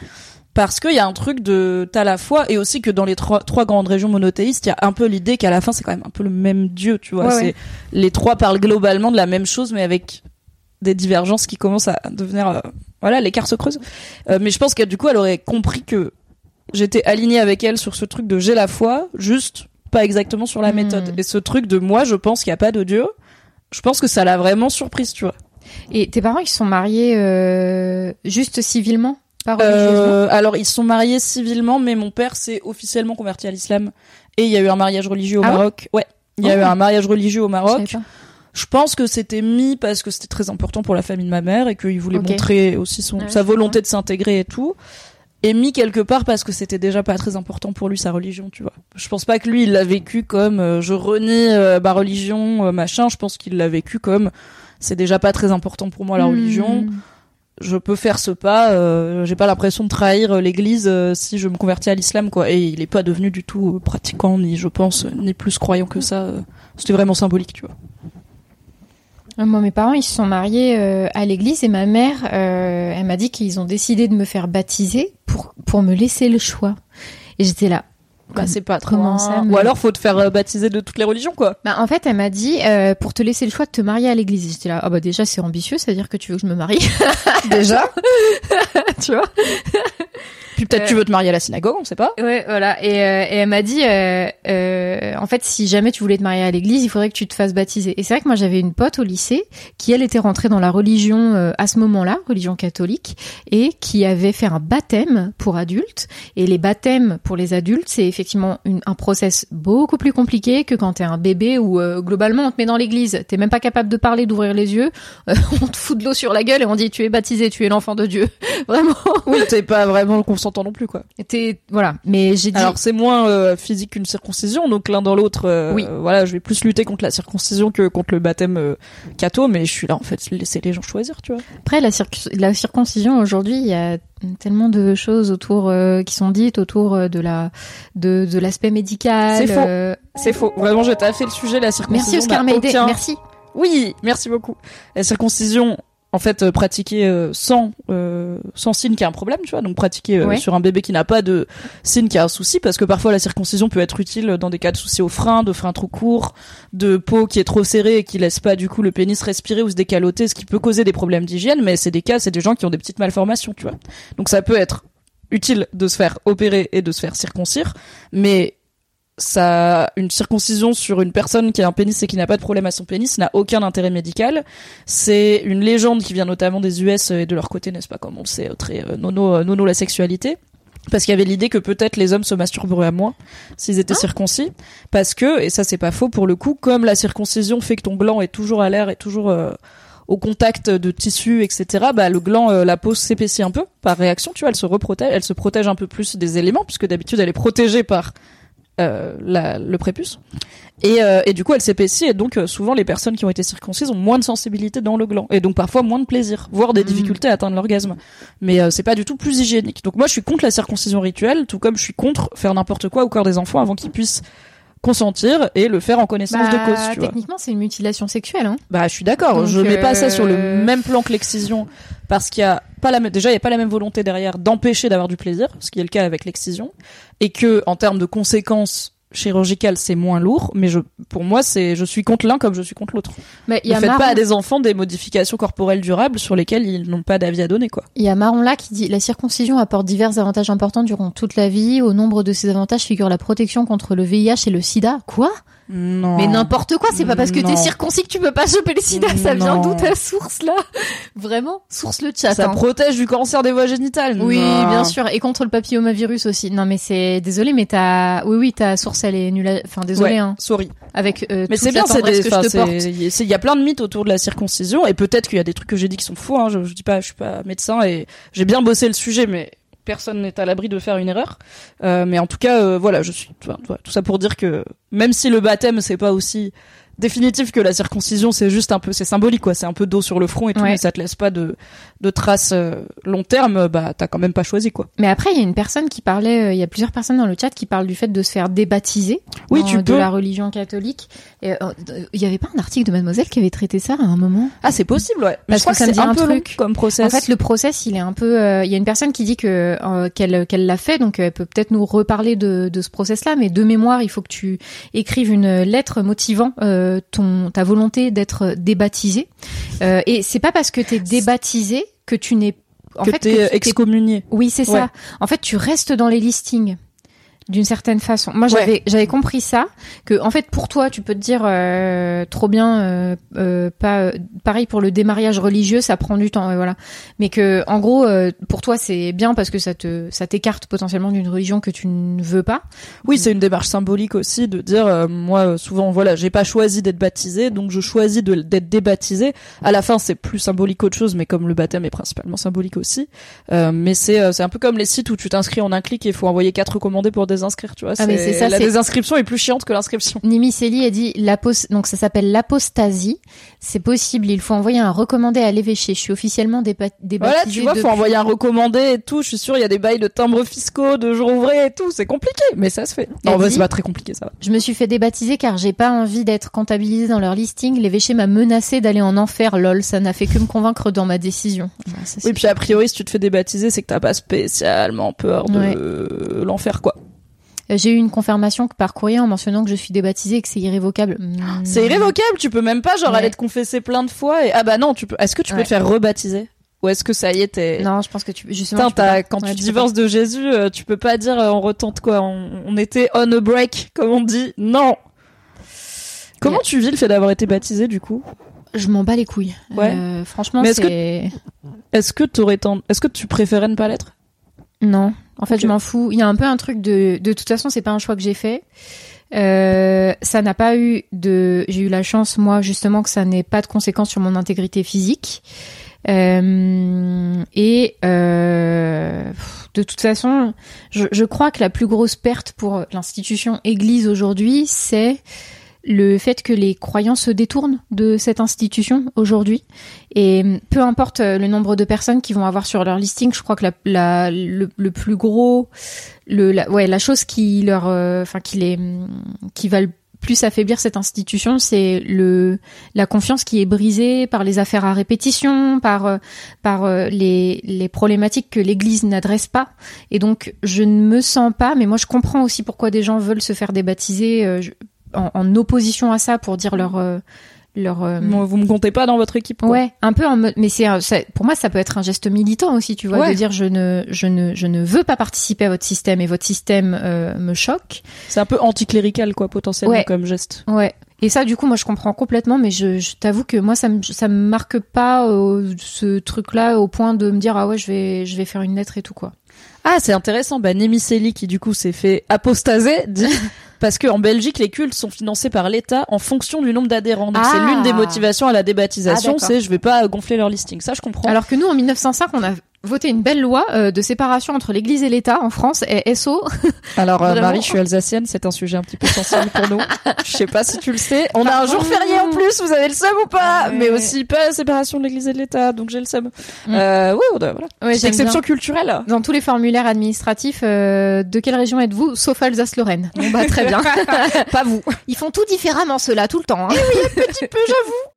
Parce qu'il y a un truc de t'as la foi et aussi que dans les trois, trois grandes régions monothéistes, il y a un peu l'idée qu'à la fin c'est quand même un peu le même Dieu, tu vois.
Ouais,
c'est
ouais.
les trois parlent globalement de la même chose, mais avec des divergences qui commencent à devenir euh, voilà l'écart se creuse. Euh, mais je pense que du coup elle aurait compris que j'étais alignée avec elle sur ce truc de j'ai la foi, juste pas exactement sur la
Mhm.
méthode. Et ce truc de moi je pense qu'il y a pas de Dieu, je pense que ça l'a vraiment surprise, tu vois.
Et tes parents, ils sont mariés euh, juste civilement, pas
Euh, alors ils sont mariés civilement, mais mon père s'est officiellement converti à l'islam et il y a eu un mariage religieux au
Ah
Maroc. Ouais, il y a
Oh.
eu un mariage religieux au Maroc. Je pense que c'était mis parce que c'était très important pour la famille de ma mère et qu'il voulait montrer aussi son,
Ouais,
sa volonté de s'intégrer et tout. Et mis quelque part parce que c'était déjà pas très important pour lui sa religion, tu vois. Je pense pas que lui il l'a vécu comme euh, je renie euh, ma religion, euh, machin. Je pense qu'il l'a vécu comme c'est déjà pas très important pour moi la religion.
Hmm.
Je peux faire ce pas. J'ai pas l'impression de trahir l'Église si je me convertis à l'islam, quoi. Et il est pas devenu du tout pratiquant ni, je pense, ni plus croyant que ça. C'était vraiment symbolique, tu vois.
Moi, mes parents, ils se sont mariés euh, à l'église et ma mère, euh, elle m'a dit qu'ils ont décidé de me faire baptiser pour, pour me laisser le choix. Et j'étais là.
Bah, c'est pas trop.
comment ça, mais-
Ou alors faut te faire euh, baptiser de toutes les religions, quoi.
Bah, en fait, elle m'a dit euh, pour te laisser le choix de te marier à l'église. Et J'étais là, ah bah déjà c'est ambitieux, c'est-à-dire que tu veux que je me marie,
Déjà. [LAUGHS]
tu vois?
Puis peut-être
Euh.
tu veux te marier à la synagogue, on sait pas.
Ouais, voilà. Et, euh, et elle m'a dit, euh, euh, en fait, si jamais tu voulais te marier à l'église, il faudrait que tu te fasses baptiser. Et c'est vrai que moi, j'avais une pote au lycée qui, elle, était rentrée dans la religion euh, à ce moment-là, religion catholique, et qui avait fait un baptême pour adultes. Et les baptêmes pour les adultes, c'est effectivement une, un process beaucoup plus compliqué que quand t'es un bébé où euh, globalement on te met dans l'église, t'es même pas capable de parler, d'ouvrir les yeux, euh, [LAUGHS] on te fout de l'eau sur la gueule et on dit tu es baptisé, tu es l'enfant de Dieu. [LAUGHS] Vraiment.
Oui, t'es pas vraiment consentant non plus, quoi.
T'es voilà. Mais j'ai dit.
Alors c'est moins euh, physique qu'une circoncision, donc l'un dans l'autre. euh,
Oui.
Voilà, je vais plus lutter contre la circoncision que contre le baptême euh, catho, mais je suis là en fait, laisser les gens choisir, tu vois.
Après, la, circ- la circoncision, aujourd'hui, il y a tellement de choses autour qui sont dites autour de la de, de l'aspect médical.
C'est faux. C'est faux. Vraiment, j'ai taffé le sujet, la circoncision.
Merci Oscar Maïdé,
aucun-
merci.
Oui, merci beaucoup. La circoncision, en fait, euh, pratiquée euh, sans euh, sans signe qui a un problème, tu vois. Donc pratiquée euh,
Ouais.
sur un bébé qui n'a pas de signe qui a un souci, parce que parfois la circoncision peut être utile dans des cas de soucis au frein, de frein trop court, de peau qui est trop serrée et qui laisse pas du coup le pénis respirer ou se décaloter, ce qui peut causer des problèmes d'hygiène. Mais c'est des cas, c'est des gens qui ont des petites malformations, tu vois. Donc ça peut être utile de se faire opérer et de se faire circoncire, mais ça, une circoncision sur une personne qui a un pénis et qui n'a pas de problème à son pénis n'a aucun intérêt médical. C'est une légende qui vient notamment des US et de leur côté, n'est-ce pas, comme on le sait, euh, très euh, nono, euh, nono la sexualité. Parce qu'il y avait l'idée que peut-être les hommes se masturberaient à moins s'ils étaient circoncis. Parce que, et ça c'est pas faux pour le coup, comme la circoncision fait que ton gland est toujours à l'air et toujours euh, au contact de tissus, etc., bah, le gland, euh, la peau s'épaissit un peu par réaction, tu vois, elle se reprotège, elle se protège un peu plus des éléments, puisque d'habitude elle est protégée par euh, la, le prépuce. Et, euh, et du coup, elle s'épaissit et donc euh, souvent les personnes qui ont été circoncises ont moins de sensibilité dans le gland et donc parfois moins de plaisir, voire des
Mhm.
difficultés à atteindre l'orgasme. Mais euh, c'est pas du tout plus hygiénique. Donc moi, je suis contre la circoncision rituelle, tout comme je suis contre faire n'importe quoi au corps des enfants avant qu'ils puissent consentir et le faire en connaissance de cause. Tu vois.
techniquement, c'est une mutilation sexuelle. Hein.
Bah, je suis d'accord. Je mets pas ça sur le
euh,
même plan que l'excision parce qu'il y a pas la même, déjà il y a pas la même volonté derrière d'empêcher d'avoir du plaisir, ce qui est le cas avec l'excision, et que en termes de conséquences chirurgicales c'est moins lourd. Mais je, pour moi, c'est, je suis contre l'un comme je suis contre l'autre.
Mais il y
Ne
a
faites
Marron,
pas à des enfants des modifications corporelles durables sur lesquelles ils n'ont pas d'avis à donner, quoi.
il y a Marron là qui dit la circoncision apporte divers avantages importants durant toute la vie. Au nombre de ces avantages figure la protection contre le VIH et le SIDA. Quoi?
Non.
Mais n'importe quoi, c'est pas parce que t'es circoncis que tu peux pas choper le sida, ça vient d'où ta source là? Vraiment Source le chat.
Ça
hein.
protège du cancer des voies génitales.
Oui,
Non.
bien sûr, et contre le papillomavirus aussi. Non mais c'est désolé, mais ta, oui oui, ta source elle est nulle. à- Enfin désolé,
Ouais,
hein.
sorry.
Avec euh,
Mais c'est bien, c'est des,
que
enfin,
je te porte.
c'est- il y a- il y a plein de mythes autour de la circoncision et peut-être qu'il y a des trucs que j'ai dit qui sont faux. Hein, je, je dis pas, je suis pas médecin et j'ai bien bossé le sujet, mais personne n'est à l'abri de faire une erreur. Euh, mais en tout cas, euh, voilà, je suis tout ça pour dire que même si le baptême c'est pas aussi définitif que la circoncision, c'est juste un peu, c'est symbolique quoi, c'est un peu d'eau sur le front et tout,
Ouais.
mais ça te laisse pas de de traces euh, long terme. Bah t'as quand même pas choisi quoi.
Mais après, il y a une personne qui parlait, euh, il y a plusieurs personnes dans le chat qui parlent du fait de se faire débaptiser
Oui,
dans-
tu
de
peux.
la religion catholique. Euh, il y avait pas un article de Mademoiselle qui avait traité ça à un moment?
Ah c'est possible ouais. Mais
Parce
je crois
que
que,
ça me dit
un
un
peu long
truc.
comme process.
En fait, le process, il est un peu. euh, Il y a une personne qui dit que euh, qu'elle qu'elle l'a fait, donc elle peut peut-être nous reparler de, de ce process-là. Mais de mémoire, il faut que tu écrives une lettre motivant euh, ton ta volonté d'être débaptisé. Euh, et c'est pas parce que t'es débaptisé que tu n'es en
que
fait
t'es
que tu
excommunié.
Oui, c'est
Ouais.
ça. En fait, tu restes dans les listings d'une certaine façon. Moi,
Ouais.
j'avais j'avais compris ça que en fait pour toi, tu peux te dire euh, trop bien euh, euh, pas euh, pareil pour le démariage religieux, ça prend du temps et voilà. Mais que en gros euh, pour toi, c'est bien parce que ça te ça t'écarte potentiellement d'une religion que tu ne veux pas.
Oui, c'est une démarche symbolique aussi de dire euh, moi souvent voilà, j'ai pas choisi d'être baptisé, donc je choisis d'être débaptisé. À la fin, c'est plus symbolique qu'autre chose, mais comme le baptême est principalement symbolique aussi. Euh, mais c'est euh, c'est un peu comme les sites où tu t'inscris en un clic et il faut envoyer quatre recommandés pour désinscrire, tu vois.
Ah, mais c'est ça,
la désinscription est plus chiante que l'inscription.
Nimi Celi a dit donc ça s'appelle l'apostasie. C'est possible, il faut envoyer un recommandé à l'évêché. Je suis officiellement débaptisé.
Voilà, tu vois, faut
depuis-
envoyer un recommandé et tout. Je suis sûre, il y a des bails de timbres fiscaux, de jours ouvrés et tout. C'est compliqué, mais ça se fait. Non, bah, c'est pas très compliqué, ça va.
Je me suis fait débaptiser car j'ai pas envie d'être comptabilisé dans leur listing. L'évêché m'a menacé d'aller en enfer, lol. Ça n'a fait que me convaincre dans ma décision. Ouais, ça, c'est-
Oui, puis a priori, si tu te fais débaptiser, c'est que t'as pas spécialement peur de
Ouais.
l'enfer, quoi.
Euh, J'ai eu une confirmation par courrier en mentionnant que je suis débaptisée et que c'est irrévocable. Hmm.
C'est irrévocable, tu peux même pas genre
Ouais.
aller te confesser plein de fois et ah bah non, tu peux. Est-ce que tu peux
Ouais.
te faire rebaptiser? Ou est-ce que ça y est t'es
Non, je pense que tu justement. Tu
quand
Ouais,
tu
peux
divorces de Jésus, euh, tu peux pas dire euh, on retente quoi. On, on était on a break comme on dit. Non. Comment
Yeah.
tu vis le fait d'avoir été baptisé du coup?
Je m'en bats les couilles.
Ouais.
Euh, franchement,
Mais est-ce que-
c'est.
Est-ce que t'aurais ten- est-ce que tu préférais ne pas l'être?
Non, en fait, je m'en fous. Il y a un peu un truc de. De toute façon, c'est pas un choix que j'ai fait. Euh, ça n'a pas eu de. J'ai eu la chance, moi, justement, que ça n'ait pas de conséquences sur mon intégrité physique. Euh, et euh, de toute façon, je, je crois que la plus grosse perte pour l'institution Église aujourd'hui, c'est le fait que les croyants se détournent de cette institution aujourd'hui. Et peu importe euh, le nombre de personnes qui vont avoir sur leur listing, je crois que la, la- le, plus gros, le, la, ouais, la chose qui leur, euh, enfin, qui les, qui va le plus affaiblir cette institution, c'est le la confiance qui est brisée par les affaires à répétition, par euh, par les les problématiques que l'Église n'adresse pas. Et donc je ne me sens pas, mais moi je comprends aussi pourquoi des gens veulent se faire débaptiser je- en, en opposition à ça pour dire leur euh, leur euh,
Vous me comptez pas dans votre équipe quoi.
Ouais, un peu en mode, mais c'est ça- pour moi ça peut être un geste militant aussi, tu vois,
Ouais.
de dire je ne je ne je ne veux pas participer à votre système et votre système euh, me choque.
C'est un peu anticlérical quoi potentiellement
Ouais.
comme geste.
Ouais. Et ça, du coup, moi, je comprends complètement, mais je, je t'avoue que moi, ça me, ça me marque pas euh, ce truc-là au point de me dire ah ouais, je vais, je vais faire une lettre et tout quoi.
Ah, c'est intéressant. Bah, Némiceli, qui du coup s'est fait apostaser, dit [LAUGHS] parce que en Belgique, les cultes sont financés par l'État en fonction du nombre d'adhérents. Donc
Ah.
c'est l'une des motivations à la débaptisation,
Ah,
c'est je vais pas gonfler leur listing. Ça, je comprends.
Alors que nous, en 1905, on a voté une belle loi euh, de séparation entre l'Église et l'État en France, et SO. [LAUGHS]
Alors, euh, Marie, je suis alsacienne, c'est un sujet un petit peu sensible pour nous. Je sais pas si tu le sais. On a un jour férié en plus, vous avez le seum ou pas
ouais.
Mais aussi pas la séparation de l'Église et de l'État, donc j'ai le seum.
Mm.
Euh, oui, on doit, voilà.
Ouais, j'aime
exception culturelle.
Dans tous les formulaires administratifs, euh, de quelle région êtes-vous? Sauf Alsace-Lorraine. Bon bah très bien. [LAUGHS] [LAUGHS]
pas vous.
Ils font tout différemment ceux-là tout le temps. Hein.
petit peu, j'avoue.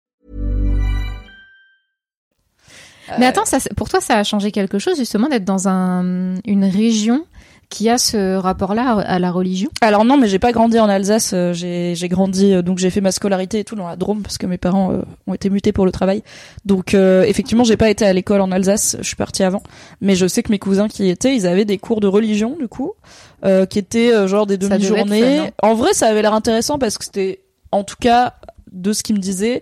Mais attends, ça, pour toi, ça a changé quelque chose justement d'être dans un, une région qui a ce rapport-là à la religion?
Alors non, mais j'ai pas grandi en Alsace. euh, J'ai j'ai grandi euh, donc j'ai fait ma scolarité et tout dans la Drôme parce que mes parents euh, ont été mutés pour le travail. Donc euh, effectivement, j'ai pas été à l'école en Alsace. Je suis partie avant, mais je sais que mes cousins qui y étaient, ils avaient des cours de religion du coup, euh, qui étaient euh, genre des demi-journées. En vrai, ça avait l'air intéressant parce que c'était, en tout cas, de ce qu'ils me disaient,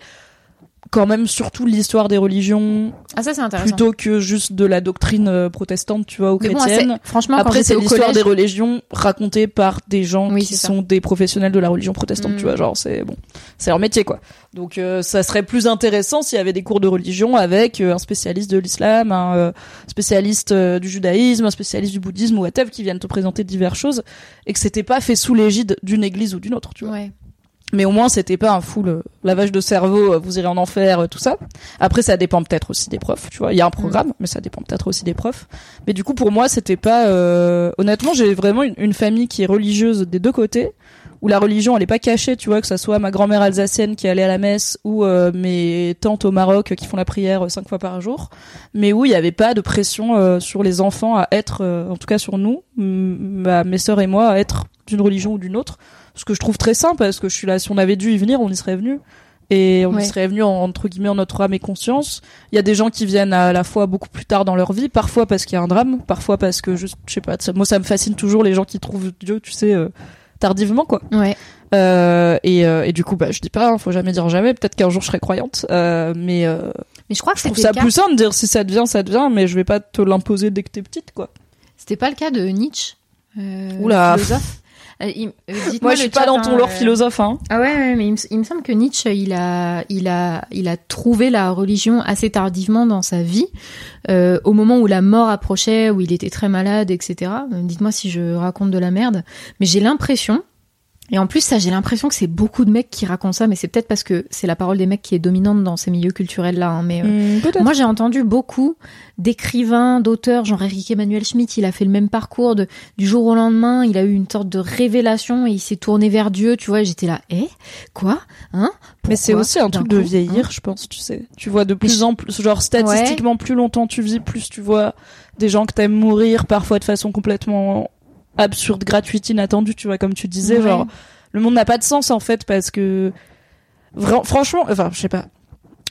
quand même surtout l'histoire des religions
Ah ça c'est intéressant.
plutôt que juste de la doctrine euh, protestante, tu vois, ou
Mais bon,
chrétienne.
c'est- franchement,
Après, c'est l'histoire
collège,
des religions racontée par des gens
Oui,
qui
ça.
sont des professionnels de la religion protestante,
Mm.
tu vois. Genre, c'est bon, c'est leur métier, quoi. Donc, euh, ça serait plus intéressant s'il y avait des cours de religion avec euh, un spécialiste de l'islam, un euh, spécialiste du judaïsme, un spécialiste du bouddhisme ou whatever qui viennent te présenter diverses choses et que c'était pas fait sous l'égide d'une église ou d'une autre, tu vois.
Ouais.
Mais au moins, c'était pas un full euh, lavage de cerveau, euh, vous irez en enfer, euh, tout ça. Après, ça dépend peut-être aussi des profs, tu vois. Il y a un programme, mais ça dépend peut-être aussi des profs. Mais du coup, pour moi, c'était pas. euh, Honnêtement, j'ai vraiment une, une famille qui est religieuse des deux côtés, où la religion, elle est pas cachée, tu vois, que ça soit ma grand-mère alsacienne qui allait à la messe ou euh, mes tantes au Maroc qui font la prière cinq fois par jour, mais où il y avait pas de pression euh, sur les enfants à être, euh, en tout cas sur nous, ma- mes sœurs et moi, à être d'une religion ou d'une autre ce que je trouve très simple parce que je suis là si on avait dû y venir on y serait venu et on
Ouais.
y serait venu en- entre guillemets en notre âme et conscience il y a des gens qui viennent à la fois beaucoup plus tard dans leur vie parfois parce qu'il y a un drame parfois parce que juste je sais pas moi ça me fascine toujours les gens qui trouvent Dieu tu sais euh, tardivement quoi
Ouais.
euh, et, euh, et du coup bah je dis pas hein, faut jamais dire jamais peut-être qu'un jour je serai croyante euh, mais
Mais je crois que
je trouve ça plus simple de dire si ça devient ça devient mais je vais pas te l'imposer dès que t'es petite quoi
C'était pas le cas de Nietzsche.
Oula.
philosophe? Euh, il- euh,
moi je suis pas
chat,
dans ton
hein,
lore
euh,
philosophe hein
Ah ouais, ouais, mais il me, il me semble que Nietzsche, il a, il a, il a trouvé la religion assez tardivement dans sa vie, euh, au moment où la mort approchait, où il était très malade, etc. Dites-moi si je raconte de la merde, mais j'ai l'impression, et en plus ça, j'ai l'impression que c'est beaucoup de mecs qui racontent ça, mais c'est peut-être parce que c'est la parole des mecs qui est dominante dans ces milieux culturels là, hein, mais euh,
Hmm,
moi, j'ai entendu beaucoup d'écrivains, d'auteurs, genre Eric Emmanuel Schmitt, il a fait le même parcours de, du jour au lendemain, il a eu une sorte de révélation et il s'est tourné vers Dieu, tu vois, et j'étais là, eh, quoi, hein?
Mais c'est aussi un truc de
coup,
vieillir,
hein
je pense, tu sais. Tu vois de plus en plus, genre statistiquement, plus longtemps tu vis, plus tu vois des gens que t'aimes mourir, parfois de façon complètement absurde, gratuite, inattendue, tu vois, comme tu disais,
Ouais.
genre le monde n'a pas de sens en fait parce que vra- franchement, enfin, je sais pas.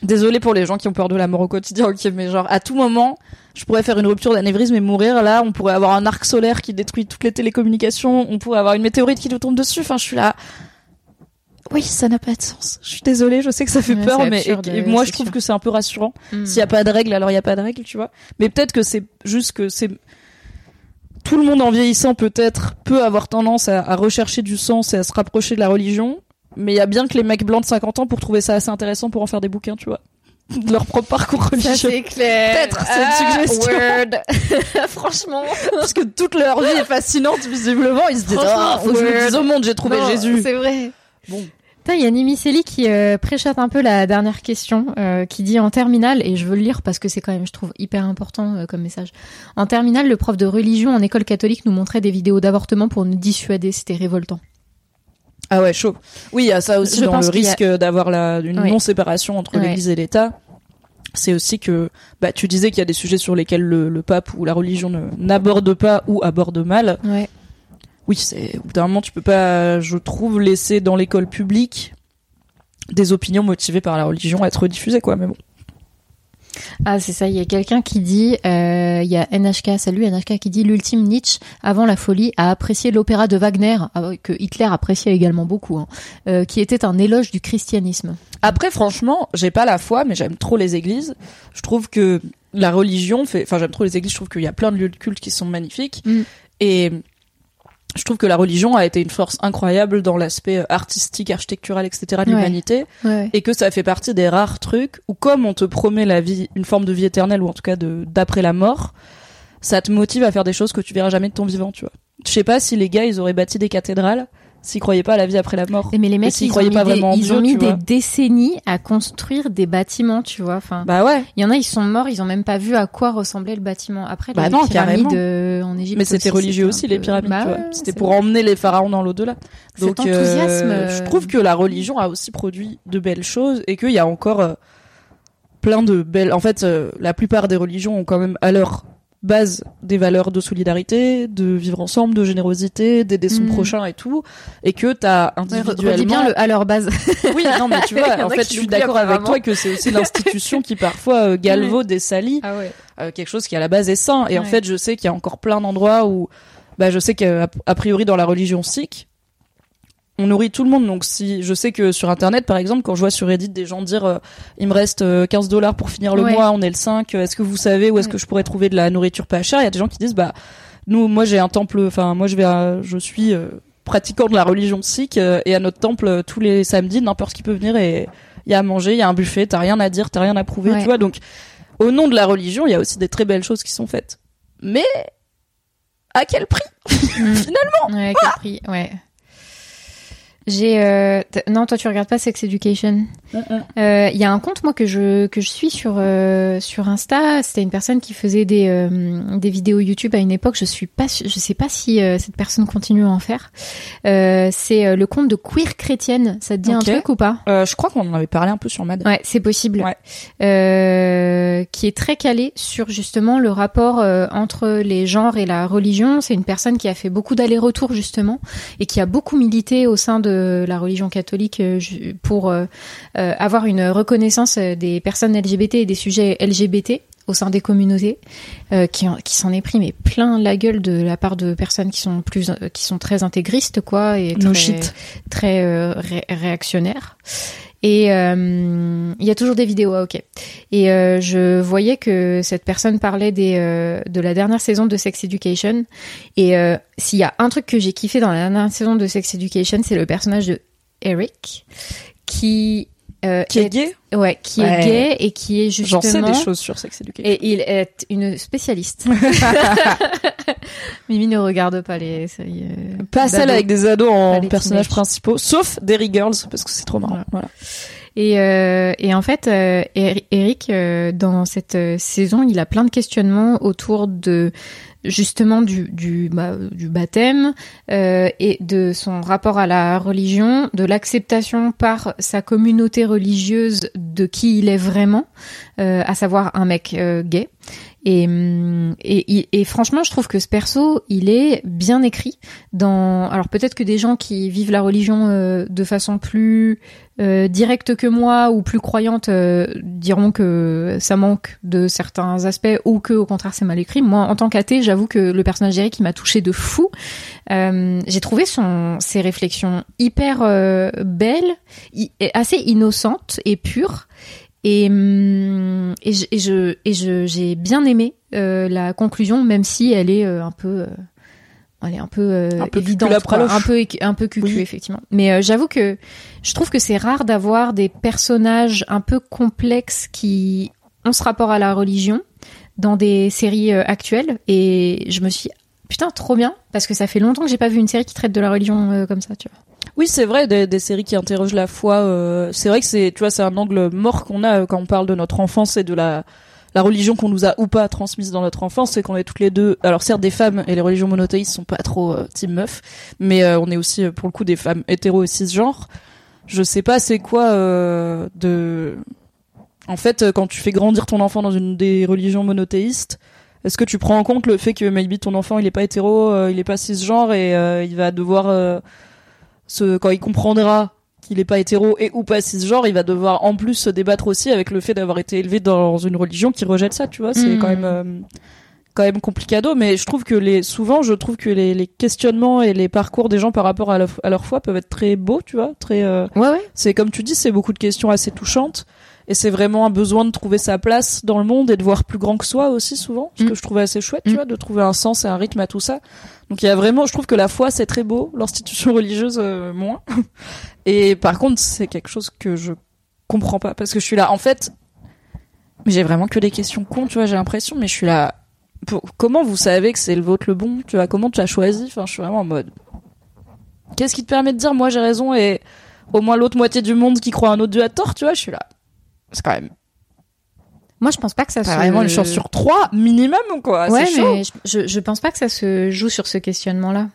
Désolé pour les gens qui ont peur de la mort au quotidien, ok, mais genre à tout moment, je pourrais faire une rupture d'anévrisme et mourir. Là, on pourrait avoir un arc solaire qui détruit toutes les télécommunications, on pourrait avoir une météorite qui nous tombe dessus. Enfin, je suis là. Oui, ça n'a pas de sens. Je suis désolée, je sais que ça fait
Ouais,
peur, mais
absurde,
et- et moi je trouve
sûr.
que c'est un peu rassurant.
Hmm.
S'il y a pas de règles, alors il y a pas de règles, tu vois. Mais peut-être que c'est juste que c'est tout le monde en vieillissant peut-être peut avoir tendance à, à rechercher du sens et à se rapprocher de la religion. Mais il y a bien que les mecs blancs de 50 ans pour trouver ça assez intéressant pour en faire des bouquins, tu vois. [LAUGHS] De leur propre parcours religieux.
c'est clair.
Peut-être, c'est une suggestion. [LAUGHS]
Franchement.
Parce que toute leur vie est fascinante, visiblement. Ils se disent, oh, faut que je le
word.
dise au monde, j'ai trouvé
Non,
Jésus.
C'est vrai.
Bon.
Il y a Nimi Sely qui euh, préchate un peu la dernière question, euh, qui dit en terminale, et je veux le lire parce que c'est quand même, je trouve, hyper important euh, comme message. En terminale, le prof de religion en école catholique nous montrait des vidéos d'avortement pour nous dissuader, c'était révoltant.
Ah ouais, chaud. Oui, il y a ça aussi
Je
dans le
a-
risque d'avoir la, une non-séparation entre
Ouais.
l'Église et l'État. C'est aussi que, bah, tu disais qu'il y a des sujets sur lesquels le, le pape ou la religion n'aborde pas ou aborde mal.
Ouais.
Oui, c'est, au bout d'un moment, tu peux pas, je trouve, laisser dans l'école publique des opinions motivées par la religion être diffusées, quoi, mais bon.
Ah, c'est ça, il y a quelqu'un qui dit, euh, il y a NHK, salut NHK, qui dit l'ultime Nietzsche, avant la folie, a apprécié l'opéra de Wagner, ah que Hitler appréciait également beaucoup, hein, euh, qui était un éloge du christianisme.
Après, franchement, j'ai pas la foi, mais j'aime trop les églises. Je trouve que la religion fait, enfin, j'aime trop les églises. Je trouve qu'il y a plein de lieux de culte qui sont magnifiques.
Mm.
Et je trouve que la religion a été une force incroyable dans l'aspect artistique, architectural, etc. de
Ouais.
l'humanité.
Ouais.
Et que ça fait partie des rares trucs où, comme on te promet la vie, une forme de vie éternelle, ou en tout cas de, d'après la mort, ça te motive à faire des choses que tu verras jamais de ton vivant, tu vois. Je sais pas si les gars, ils auraient bâti des cathédrales s'ils croyaient pas à la vie après la mort.
Mais les mecs,
s'ils
ils ont
croyaient
mis,
pas
des,
vraiment en
ils
Dieu,
ont mis
tu
des
vois.
décennies à construire des bâtiments, tu vois. Enfin,
Bah ouais.
il y en a, ils sont morts, ils ont même pas vu à quoi ressemblait le bâtiment. Après,
Bah
les
non,
pyramides
carrément.
euh, en Égypte.
Mais c'était religieux aussi
peu-
les pyramides.
Bah
tu vois.
ouais,
C'était pour
vrai.
emmener les pharaons dans l'au-delà.
Cet
Donc euh,
enthousiasme, euh,
je trouve que la religion a aussi produit de belles choses et qu'il y a encore euh, plein de belles. En fait, euh, la plupart des religions ont quand même à leur base des valeurs de solidarité, de vivre ensemble, de générosité, d'aider son
Mm.
prochain et tout, et que t'as
Ouais,
individuellement.
bien le à leur base. [LAUGHS]
Oui, non, mais tu [LAUGHS] vois,
en
fait, je suis d'accord avec toi que c'est aussi l'institution qui parfois euh, [LAUGHS] galvaude et salit
Ah ouais.
euh, quelque chose qui à la base est sain. Et en
Ouais.
fait, je sais qu'il y a encore plein d'endroits où, bah, je sais qu'a a priori dans la religion sikh, on nourrit tout le monde. Donc si je sais que sur internet, par exemple, quand je vois sur Reddit des gens dire, euh, il me reste euh, 15 dollars pour finir le
Ouais.
mois, on est le 5, euh, est-ce que vous savez où est-ce que je pourrais trouver de la nourriture pas chère? Il y a des gens qui disent, bah, nous, moi j'ai un temple, enfin moi je vais, à- je suis euh, pratiquant de la religion sikh euh, et à notre temple euh, tous les samedis, n'importe qui peut venir et il y a à manger, il y a un buffet, t'as rien à dire, t'as rien à prouver,
Ouais.
tu vois. Donc au nom de la religion, il y a aussi des très belles choses qui sont faites. Mais à quel prix?
Mm. [LAUGHS]
Finalement
Ouais, quel prix, ouais. J'ai euh, non toi tu regardes pas Sex Education. Euh, Il y a un compte moi que je que je suis sur euh, sur Insta. C'était une personne qui faisait des euh, des vidéos YouTube à une époque. Je suis pas je sais pas si euh, cette personne continue à en faire. Euh, c'est euh, le compte de Queer Chrétienne. Ça te dit un truc ou pas?
Euh, Je crois qu'on en avait parlé un peu sur Mad.
Ouais, c'est possible.
Ouais.
Euh, qui est très calé sur justement le rapport euh, entre les genres et la religion. C'est une personne qui a fait beaucoup d'allers-retours justement et qui a beaucoup milité au sein de la religion catholique euh, pour euh, euh, avoir une reconnaissance des personnes LGBT et des sujets LGBT au sein des communautés, euh, qui, qui s'en est pris mais plein la gueule de la part de personnes qui sont plus qui sont très intégristes quoi et
No
très,
shit.
très euh, ré- réactionnaires. Et euh, il y a toujours des vidéos, ah, ok. Et euh, je voyais que cette personne parlait des, euh, de la dernière saison de Sex Education. Et euh, s'il y a un truc que j'ai kiffé dans la dernière saison de Sex Education, c'est le personnage de Eric, qui euh,
Qui est gay
ouais, qui
Ouais.
est gay et qui est
J'en
justement
sais des choses sur Sex Education.
et il est une spécialiste. [LAUGHS] [LAUGHS] Mimi ne regarde pas les séries. euh,
Pas celle
d'ados.
avec des ados en personnages
teenage.
principaux, sauf Derry Girls, parce que c'est trop marrant. Voilà.
Et, euh, et en fait, euh, Eri- Eric, euh, dans cette euh, saison, il a plein de questionnements autour de justement du, du, bah, baptême euh, et de son rapport à la religion, de l'acceptation par sa communauté religieuse de qui il est vraiment, euh, à savoir un mec euh, gay. Et, hum, et, franchement, je trouve que ce perso, il est bien écrit. Dans alors peut-être que des gens qui vivent la religion de façon plus directe que moi ou plus croyante diront que ça manque de certains aspects ou que au contraire c'est mal écrit. Moi, en tant qu'athée, j'avoue que le personnage d'Eric qui m'a touché de fou. Euh, J'ai trouvé son ses réflexions hyper euh, belles, assez innocentes et pures. Et, hum, et je et je et je j'ai bien aimé euh, la conclusion, même si elle est un peu elle est un peu,
Un peu
évidente, quoi. un peu un peu cucu
Oui.
effectivement. Mais j'avoue que je trouve que c'est rare d'avoir des personnages un peu complexes qui ont ce rapport à la religion dans des séries euh, actuelles. Et je me suis putain trop bien parce que ça fait longtemps que j'ai pas vu une série qui traite de la religion euh, comme ça, tu vois.
Oui, c'est vrai, des, séries qui interrogent la foi. euh, c'est vrai que c'est, tu vois, c'est un angle mort qu'on a quand on parle de notre enfance et de la la religion qu'on nous a ou pas transmise dans notre enfance, c'est qu'on est toutes les deux. Alors certes, des femmes et les religions monothéistes sont pas trop euh, team meuf, mais on est aussi pour le coup des femmes hétéro et cisgenres. Je sais pas, c'est quoi de. En fait, euh, quand tu fais grandir ton enfant dans une des religions monothéistes, est-ce que tu prends en compte le fait que maybe ton enfant il est pas hétéro, euh, il est pas cisgenre et euh, il va devoir euh, se quand il comprendra qu'il est pas hétéro et ou pas cisgenre, il va devoir en plus se débattre aussi avec le fait d'avoir été élevé dans une religion qui rejette ça, tu vois, c'est
Mhm.
quand même quand même complicado mais je trouve que les souvent je trouve que les, les questionnements et les parcours des gens par rapport à, leur- à leur foi peuvent être très beaux, tu vois, très
Ouais ouais.
c'est comme tu dis, c'est beaucoup de questions assez touchantes. Et c'est vraiment un besoin de trouver sa place dans le monde et de voir plus grand que soi aussi souvent, ce
Mm.
que je trouvais assez chouette, tu
Mm.
vois, de trouver un sens et un rythme à tout ça. Donc il y a vraiment, je trouve que la foi c'est très beau, l'institution [LAUGHS] religieuse euh, moins. [LAUGHS] Et par contre c'est quelque chose que je comprends pas parce que je suis là, en fait, mais j'ai vraiment que des questions cons, tu vois, j'ai l'impression, mais je suis là. pour- comment vous savez que c'est le vôtre le bon, tu vois, comment tu as choisi? Enfin, je suis vraiment en mode. qu'est-ce qui te permet de dire moi j'ai raison et au moins l'autre moitié du monde qui croit un autre dieu a tort, tu vois, je suis là. C'est quand même
Moi, je pense pas que ça se.
vraiment une chance sur trois minimum, quoi.
Ouais,
chaud.
mais je, je, pense pas que ça se joue sur ce questionnement-là.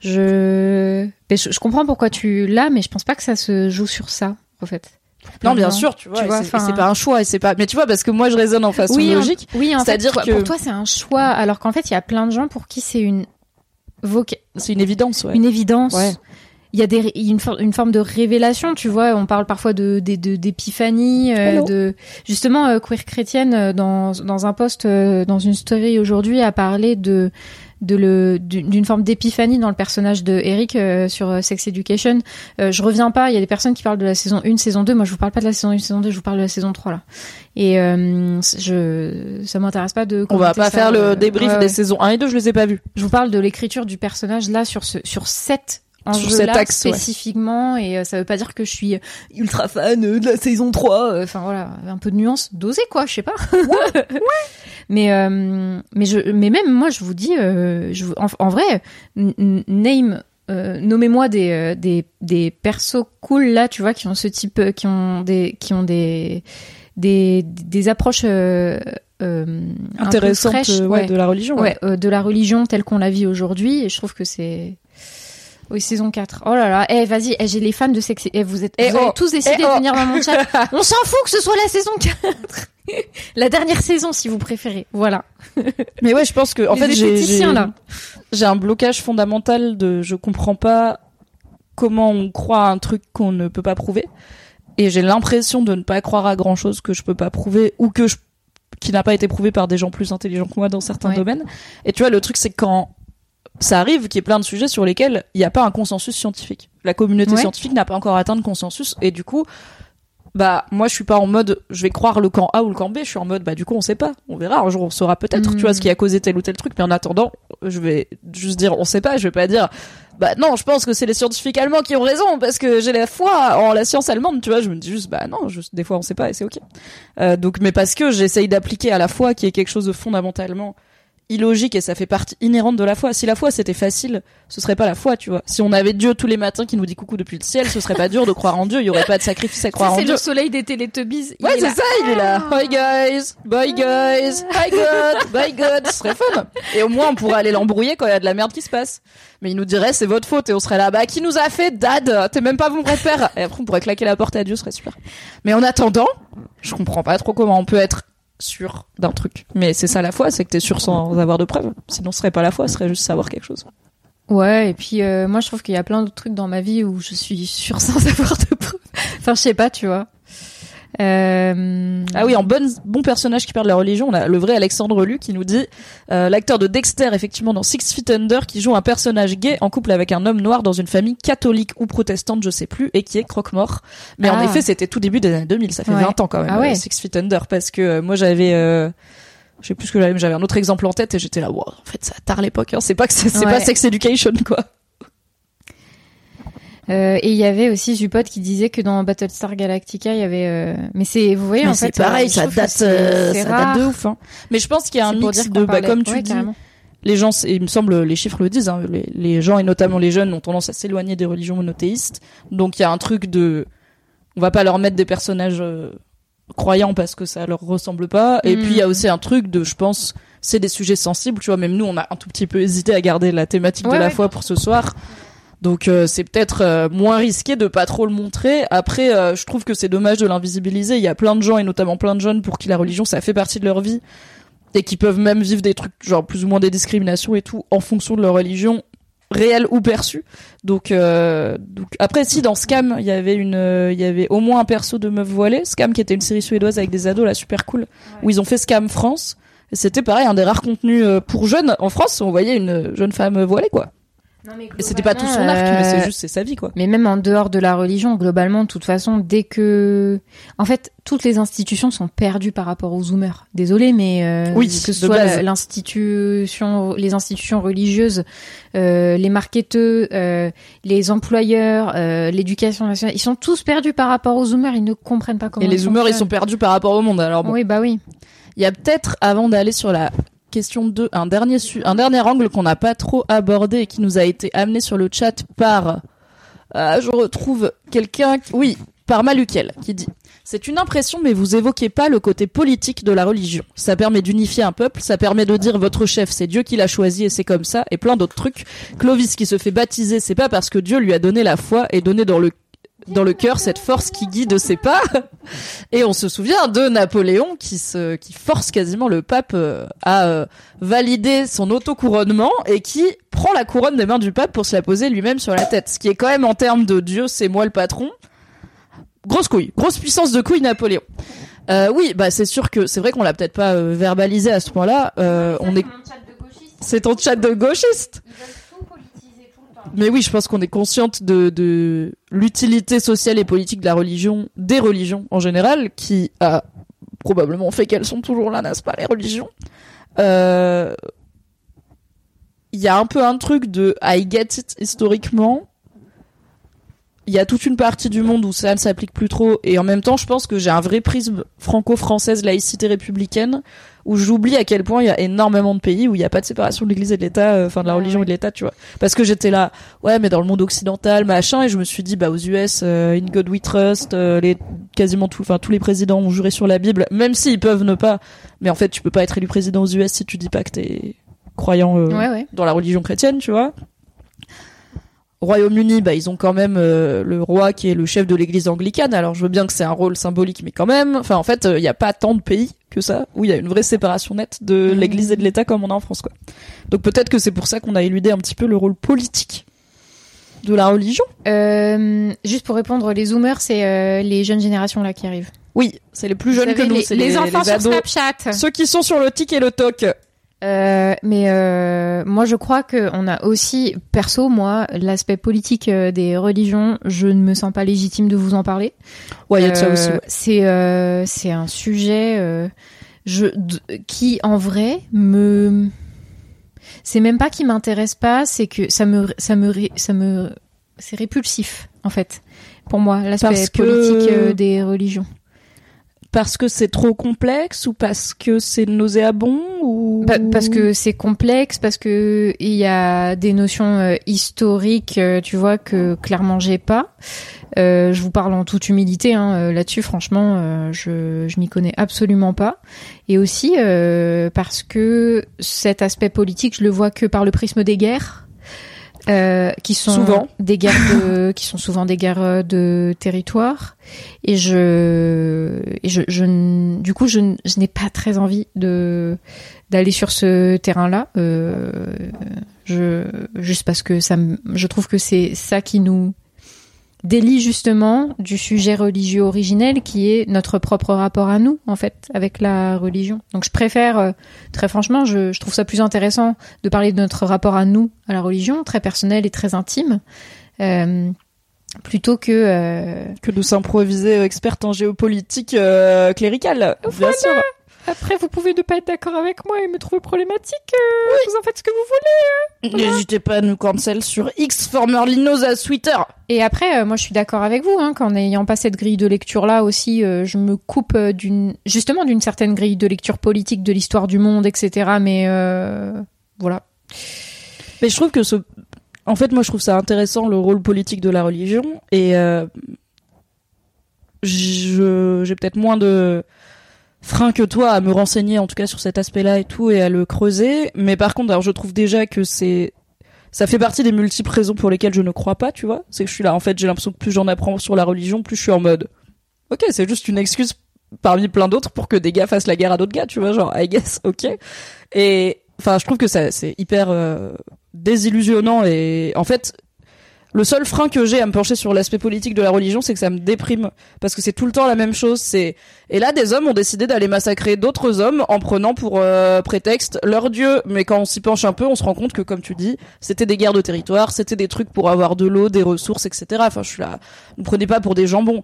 Je... je, je comprends pourquoi tu l'as, mais je pense pas que ça se joue sur ça, en fait.
Non, bien sûr, tu vois,
vois,
c'est pas un choix et c'est pas. Mais tu vois, parce que moi je raisonne en façon
Oui, en-
logique.
Oui, en fait,
C'est-à-dire
toi-
que-
pour toi, c'est un choix, alors qu'en fait, il y a plein de gens pour qui c'est une voca-
C'est une évidence, ouais.
une évidence.
Ouais.
Il y a des, une, for- une forme de révélation, tu vois. On parle parfois de de- de- d'épiphanie, euh, de justement euh, queer chrétienne euh, dans dans un post euh, dans une story aujourd'hui a parlé de de le d'une forme d'épiphanie dans le personnage de Eric euh, sur euh, Sex Education. Euh, je reviens pas, il y a des personnes qui parlent de la saison 1, saison 2, moi je vous parle pas de la saison 1, saison 2, je vous parle de la saison 3 là. Et euh, je ça m'intéresse pas de
On va pas
ça,
faire le débrief
ouais,
des saisons 1 et 2, je les ai pas vus.
Je vous parle de l'écriture du personnage là sur ce sur cette
Sur
enjeu
cet
là
axe, ouais.
spécifiquement et euh, ça veut pas dire que je suis ultra fan euh, de la saison 3 euh, enfin voilà un peu de nuance doser quoi je sais pas [LAUGHS] mais euh, mais je mais même moi je vous dis euh, je en, en vrai name euh, nommez-moi des, des des persos cool là tu vois qui ont ce type qui ont des qui ont des des des approches euh, un
Intéressante, ouais, de la religion.
ouais, euh, de la religion telle qu'on la vit aujourd'hui et je trouve que c'est oui saison 4 oh là là. Eh vas-y eh, j'ai les fans de sexe eh, vous êtes
Eh
vous avez
oh,
tous décidé
eh
de
oh.
venir dans mon chat. [LAUGHS] On s'en fout que ce soit la saison 4 [LAUGHS] la dernière saison si vous préférez. Voilà. [LAUGHS]
Mais ouais, je pense que en
Les
fait j'ai j'ai un blocage fondamental de je comprends pas comment on croit à un truc qu'on ne peut pas prouver. Et j'ai l'impression de ne pas croire à grand chose que je peux pas prouver ou que je qui n'a pas été prouvé par des gens plus intelligents que moi dans certains
Ouais.
domaines. Et tu vois le truc c'est quand ça arrive qu'il y ait plein de sujets sur lesquels il n'y a pas un consensus scientifique. La communauté
Ouais.
scientifique n'a pas encore atteint de consensus et du coup bah moi je suis pas en mode je vais croire le camp A ou le camp B, je suis en mode bah du coup on sait pas, on verra un jour on saura peut-être tu vois ce qui a causé tel ou tel truc mais en attendant je vais juste dire on sait pas, je vais pas dire bah non, je pense que c'est les scientifiques allemands qui ont raison parce que j'ai la foi en la science allemande, tu vois, je me dis juste bah non, juste des fois on sait pas et c'est OK. Euh, donc mais parce que j'essaye d'appliquer à la foi qui est quelque chose de fondamentalement illogique et ça fait partie inhérente de la foi. Si la foi c'était facile, ce serait pas la foi, tu vois. Si on avait Dieu tous les matins qui nous dit coucou depuis le ciel, ce serait pas dur de croire en Dieu, il y aurait pas de sacrifice à croire en
c'est
Dieu.
le soleil des Teletubbies
Ouais,
est
c'est ça, il est là. Hi guys, bye guys, hi God, bye God, ce serait fun. Et au moins, on pourrait aller l'embrouiller quand il y a de la merde qui se passe. Mais il nous dirait, c'est votre faute, et on serait là, bah, qui nous a fait dad? T'es même pas mon vrai père. Et après, on pourrait claquer la porte à Dieu, ce serait super. Mais en attendant, je comprends pas trop comment on peut être sûr d'un truc. Mais c'est ça la foi, c'est que t'es sûr sans avoir de preuves. Sinon, ce serait pas la foi, ce serait juste savoir quelque chose.
Ouais, et puis euh, moi je trouve qu'il y a plein d'autres trucs dans ma vie où je suis sûre [LAUGHS] sans avoir de preuves. enfin, je sais pas, tu vois. Euh...
Ah oui, en bon, bon personnage qui perd la religion, on a le vrai Alexandre Lu qui nous dit euh, l'acteur de Dexter, effectivement, dans Six Feet Under, qui joue un personnage gay en couple avec un homme noir dans une famille catholique ou protestante, je sais plus, et qui est croque-mort. Mais en
Ah.
effet, c'était tout début des années 2000, ça fait
Ouais.
20 ans quand même,
Ah ouais.
euh, Six Feet Under, parce que euh, moi j'avais... Euh, je sais plus ce que j'avais, mais j'avais un autre exemple en tête et j'étais là, wow, en fait, ça tard l'époque, hein. c'est pas que c'est c'est
Ouais.
pas Sex Education, quoi.
Euh, et il y avait aussi Zupod qui disait que dans Battlestar Galactica, il y avait. euh, Mais c'est, vous voyez,
Mais
en
c'est
fait,
pareil,
euh, je
ça
trouve que
date,
c'est-
euh,
c'est
ça date de ouf. Hein. Mais je pense qu'il y a un
C'est
mix de, bah, comme tu
ouais,
dis,
carrément.
les gens, c'est- il me semble, les chiffres le disent, hein, les, les gens et notamment les jeunes ont tendance à s'éloigner des religions monothéistes. Donc il y a un truc de, on va pas leur mettre des personnages euh, croyants parce que ça leur ressemble pas. Et puis il y a aussi un truc de, je pense, c'est des sujets sensibles. Tu vois, même nous, on a un tout petit peu hésité à garder la thématique de la
ouais.
foi pour ce soir. Donc euh, c'est peut-être euh, moins risqué de pas trop le montrer. Après, euh, je trouve que c'est dommage de l'invisibiliser. Il y a plein de gens et notamment plein de jeunes pour qui la religion ça fait partie de leur vie et qui peuvent même vivre des trucs genre plus ou moins des discriminations et tout en fonction de leur religion réelle ou perçue. Donc, euh, donc après si dans Scam il y avait une il y avait au moins un perso de meuf voilée, Scam qui était une série suédoise avec des ados là super cool où ils ont fait Scam France et c'était pareil un des rares contenus euh, pour jeunes en France, on voyait une jeune femme voilée quoi. C'était pas tout son arc mais c'est
Euh,
juste c'est sa vie quoi.
Mais même en dehors de la religion, globalement, de toute façon, dès que, en fait, toutes les institutions sont perdues par rapport aux zoomers. Désolé, mais euh,
Oui,
que ce soit l'institution, les institutions religieuses, euh, les marketeurs, euh, les employeurs, euh, l'éducation nationale, ils sont tous perdus par rapport aux zoomers. Ils ne comprennent pas comment.
Et les zoomers ils sont perdus par rapport au monde alors bon.
Oui, bah oui.
Il y a peut-être, avant d'aller sur la question 2, un dernier, angle qu'on n'a pas trop abordé et qui nous a été amené sur le chat par Euh, je retrouve quelqu'un, oui, par Maluquel, qui dit c'est une impression, mais vous évoquez pas le côté politique de la religion. Ça permet d'unifier un peuple, ça permet de dire votre chef, c'est Dieu qui l'a choisi et c'est comme ça, et plein d'autres trucs. Clovis qui se fait baptiser, c'est pas parce que Dieu lui a donné la foi et donné dans le dans le cœur cette force qui guide ses pas. Et on se souvient de Napoléon qui se qui force quasiment le pape euh, à euh, valider son autocouronnement et qui prend la couronne des mains du pape pour se la poser lui-même sur la tête. Ce qui est quand même en termes de Dieu, c'est moi le patron. Grosse couille, grosse puissance de couille Napoléon. Euh, oui, bah c'est sûr que c'est vrai qu'on l'a peut-être pas euh, verbalisé à ce point-là. Euh, on est, c'est ton chat de gauchiste. Mais oui, je pense qu'on est consciente de, de l'utilité sociale et politique de la religion, des religions en général, qui a probablement fait qu'elles sont toujours là, n'est-ce pas, les religions. Euh, Il y a un peu un truc de I get it historiquement. Il y a toute une partie du monde où ça ne s'applique plus trop, et en même temps, je pense que j'ai un vrai prisme franco-française, laïcité républicaine, où j'oublie à quel point il y a énormément de pays où il n'y a pas de séparation de l'Église et de l'État, euh, enfin de la religion et de l'État, tu vois. Parce que j'étais là, ouais, mais dans le monde occidental, machin, et je me suis dit, bah aux US, euh, in God we trust, euh, les quasiment tous, enfin tous les présidents ont juré sur la Bible, même s'ils peuvent ne pas. Mais en fait, tu peux pas être élu président aux US si tu dis pas que t'es croyant euh,
Ouais, ouais.
dans la religion chrétienne, tu vois. Au Royaume-Uni, bah, ils ont quand même euh, le roi qui est le chef de l'église anglicane. Alors, je veux bien que c'est un rôle symbolique, mais quand même. Enfin, en fait, il n'y a pas tant de pays que ça où il y a une vraie séparation nette de
Mhm.
l'église et de l'État comme on a en France, quoi. Donc, peut-être que c'est pour ça qu'on a éludé un petit peu le rôle politique de la religion.
Euh, juste pour répondre, les zoomers, c'est euh, les jeunes générations là qui arrivent.
Oui, c'est les plus jeunes que nous,
les, les
les,
enfants
les
sur. Snapchat.
Ceux qui sont sur le tic et le toc.
Euh, mais euh, moi, je crois que on a aussi, perso, moi, l'aspect politique euh, des religions, je ne me sens pas légitime de vous en parler.
Ouais, il y a de ça aussi. ouais.
C'est c'est un sujet je, qui, en vrai, me c'est même pas qui m'intéresse pas, c'est que ça me ça me ça me c'est répulsif en fait pour moi l'aspect
que-
politique des religions.
Parce que c'est trop complexe ou parce que c'est nauséabond ou
Pa- parce que c'est complexe, parce que il y a des notions euh, historiques, euh, tu vois, que clairement j'ai pas. Euh, je vous parle en toute humilité hein, euh, là-dessus. Franchement, je, je m'y connais absolument pas. Et aussi parce que cet aspect politique, je le vois que par le prisme des guerres. Euh, qui sont
Souvent.
des guerres de, [LAUGHS] qui sont souvent des guerres euh, de territoire et je et je, je du coup je, je n'ai pas très envie de d'aller sur ce terrain-là euh, je juste parce que ça je trouve que c'est ça qui nous délie justement du sujet religieux originel qui est notre propre rapport à nous en fait avec la religion donc je préfère euh, très franchement je, je trouve ça plus intéressant de parler de notre rapport à nous à la religion très personnel et très intime euh, plutôt que euh,
que de s'improviser euh, experte en géopolitique euh, cléricale. Bien sûr.
Après, vous pouvez ne pas être d'accord avec moi et me trouver problématique. euh, Vous en faites ce que vous voulez.
N'hésitez pas à nous cancel sur X, Twitter.
Et après, euh, moi, je suis d'accord avec vous, hein, qu'en n'ayant pas cette grille de lecture-là aussi, euh, je me coupe d'une, justement, d'une certaine grille de lecture politique de l'histoire du monde, etc. Mais voilà.
Mais je trouve que ce... En fait, moi, je trouve ça intéressant, le rôle politique de la religion. Et je... j'ai peut-être moins de frein que toi à me renseigner, en tout cas, sur cet aspect-là et tout, et à le creuser. Mais par contre, alors, je trouve déjà que c'est... Ça fait partie des multiples raisons pour lesquelles je ne crois pas, tu vois. C'est que je suis là, en fait, j'ai l'impression que plus j'en apprends sur la religion, plus je suis en mode... Ok, c'est juste une excuse parmi plein d'autres pour que des gars fassent la guerre à d'autres gars, tu vois, genre, I guess, ok. Et enfin, je trouve que ça, c'est hyper euh, désillusionnant et en fait, le seul frein que j'ai à me pencher sur l'aspect politique de la religion, c'est que ça me déprime parce que c'est tout le temps la même chose. C'est et là, des hommes ont décidé d'aller massacrer d'autres hommes en prenant pour euh, prétexte leur dieu. Mais quand on s'y penche un peu, on se rend compte que, comme tu dis, c'était des guerres de territoire, c'était des trucs pour avoir de l'eau, des ressources, etc. Enfin, je suis là. Ne prenez pas pour des jambons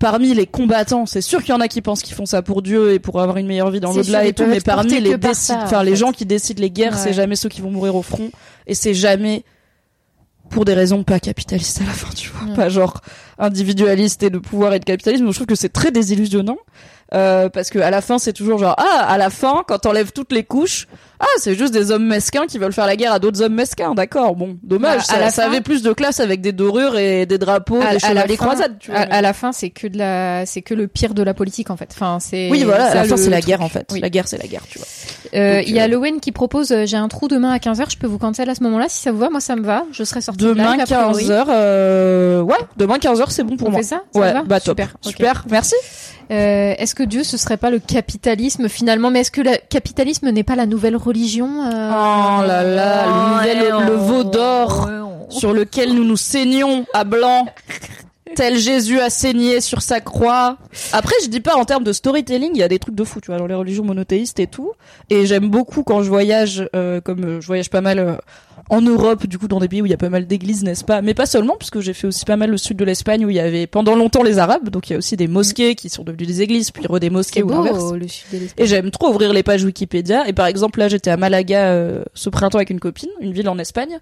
parmi les combattants, c'est sûr qu'il y en a qui pensent qu'ils font ça pour Dieu et pour avoir une meilleure vie dans l'au-delà et tout, mais parmi les
par ça,
enfin
en
les
fait.
gens qui décident les guerres, c'est jamais ceux qui vont mourir au front et c'est jamais pour des raisons pas capitalistes à la fin, tu vois,
Ouais.
pas genre individualiste et de pouvoir et de capitalisme. Donc, je trouve que c'est très désillusionnant euh, parce que à la fin c'est toujours genre ah à la fin quand t'enlèves toutes les couches, Ah, c'est juste des hommes mesquins qui veulent faire la guerre à d'autres hommes mesquins, d'accord. Bon, dommage,
à
ça,
la
ça
fin-
avait plus de classe avec des dorures et des drapeaux,
à,
des chevaliers croisades, tu vois.
à, à la fin, c'est que de la, c'est que le pire de la politique en fait. Enfin, c'est.
Oui, voilà, à la fin, c'est la guerre, en fait.
Oui.
La guerre, c'est la guerre, tu vois.
Euh, Il y a
euh,
Lowen qui propose, euh, j'ai un trou demain à 15h, je peux vous cancel à ce moment-là si ça vous va. Moi, ça me va. Je serai sortie de
Demain,
a priori.
15h, euh... ouais, demain, 15h, c'est bon pour
On
moi.
fait ça? Ça
ouais,
va?
bah top.
Super.
Super, merci.
Euh, est-ce que Dieu, ce serait pas le capitalisme finalement? Mais est-ce que le capitalisme n'est pas la nouvelle religion euh,
Oh là là, le nouvel, le veau d'or sur lequel nous nous saignons à blanc. Tel Jésus a saigné sur sa croix. Après, je dis pas en termes de storytelling, il y a des trucs de fou, tu vois, dans les religions monothéistes et tout. Et j'aime beaucoup quand je voyage, euh, comme euh, je voyage pas mal euh, en Europe, du coup, dans des pays où il y a pas mal d'églises, n'est-ce pas? Mais pas seulement, puisque j'ai fait aussi pas mal le sud de l'Espagne où il y avait pendant longtemps les Arabes, donc il y a aussi des mosquées qui sont devenues des églises, puis re des mosquées ou l'inverse. Et j'aime trop ouvrir les pages Wikipédia. Et par exemple, là, j'étais à Malaga euh, ce printemps avec une copine, une ville en Espagne.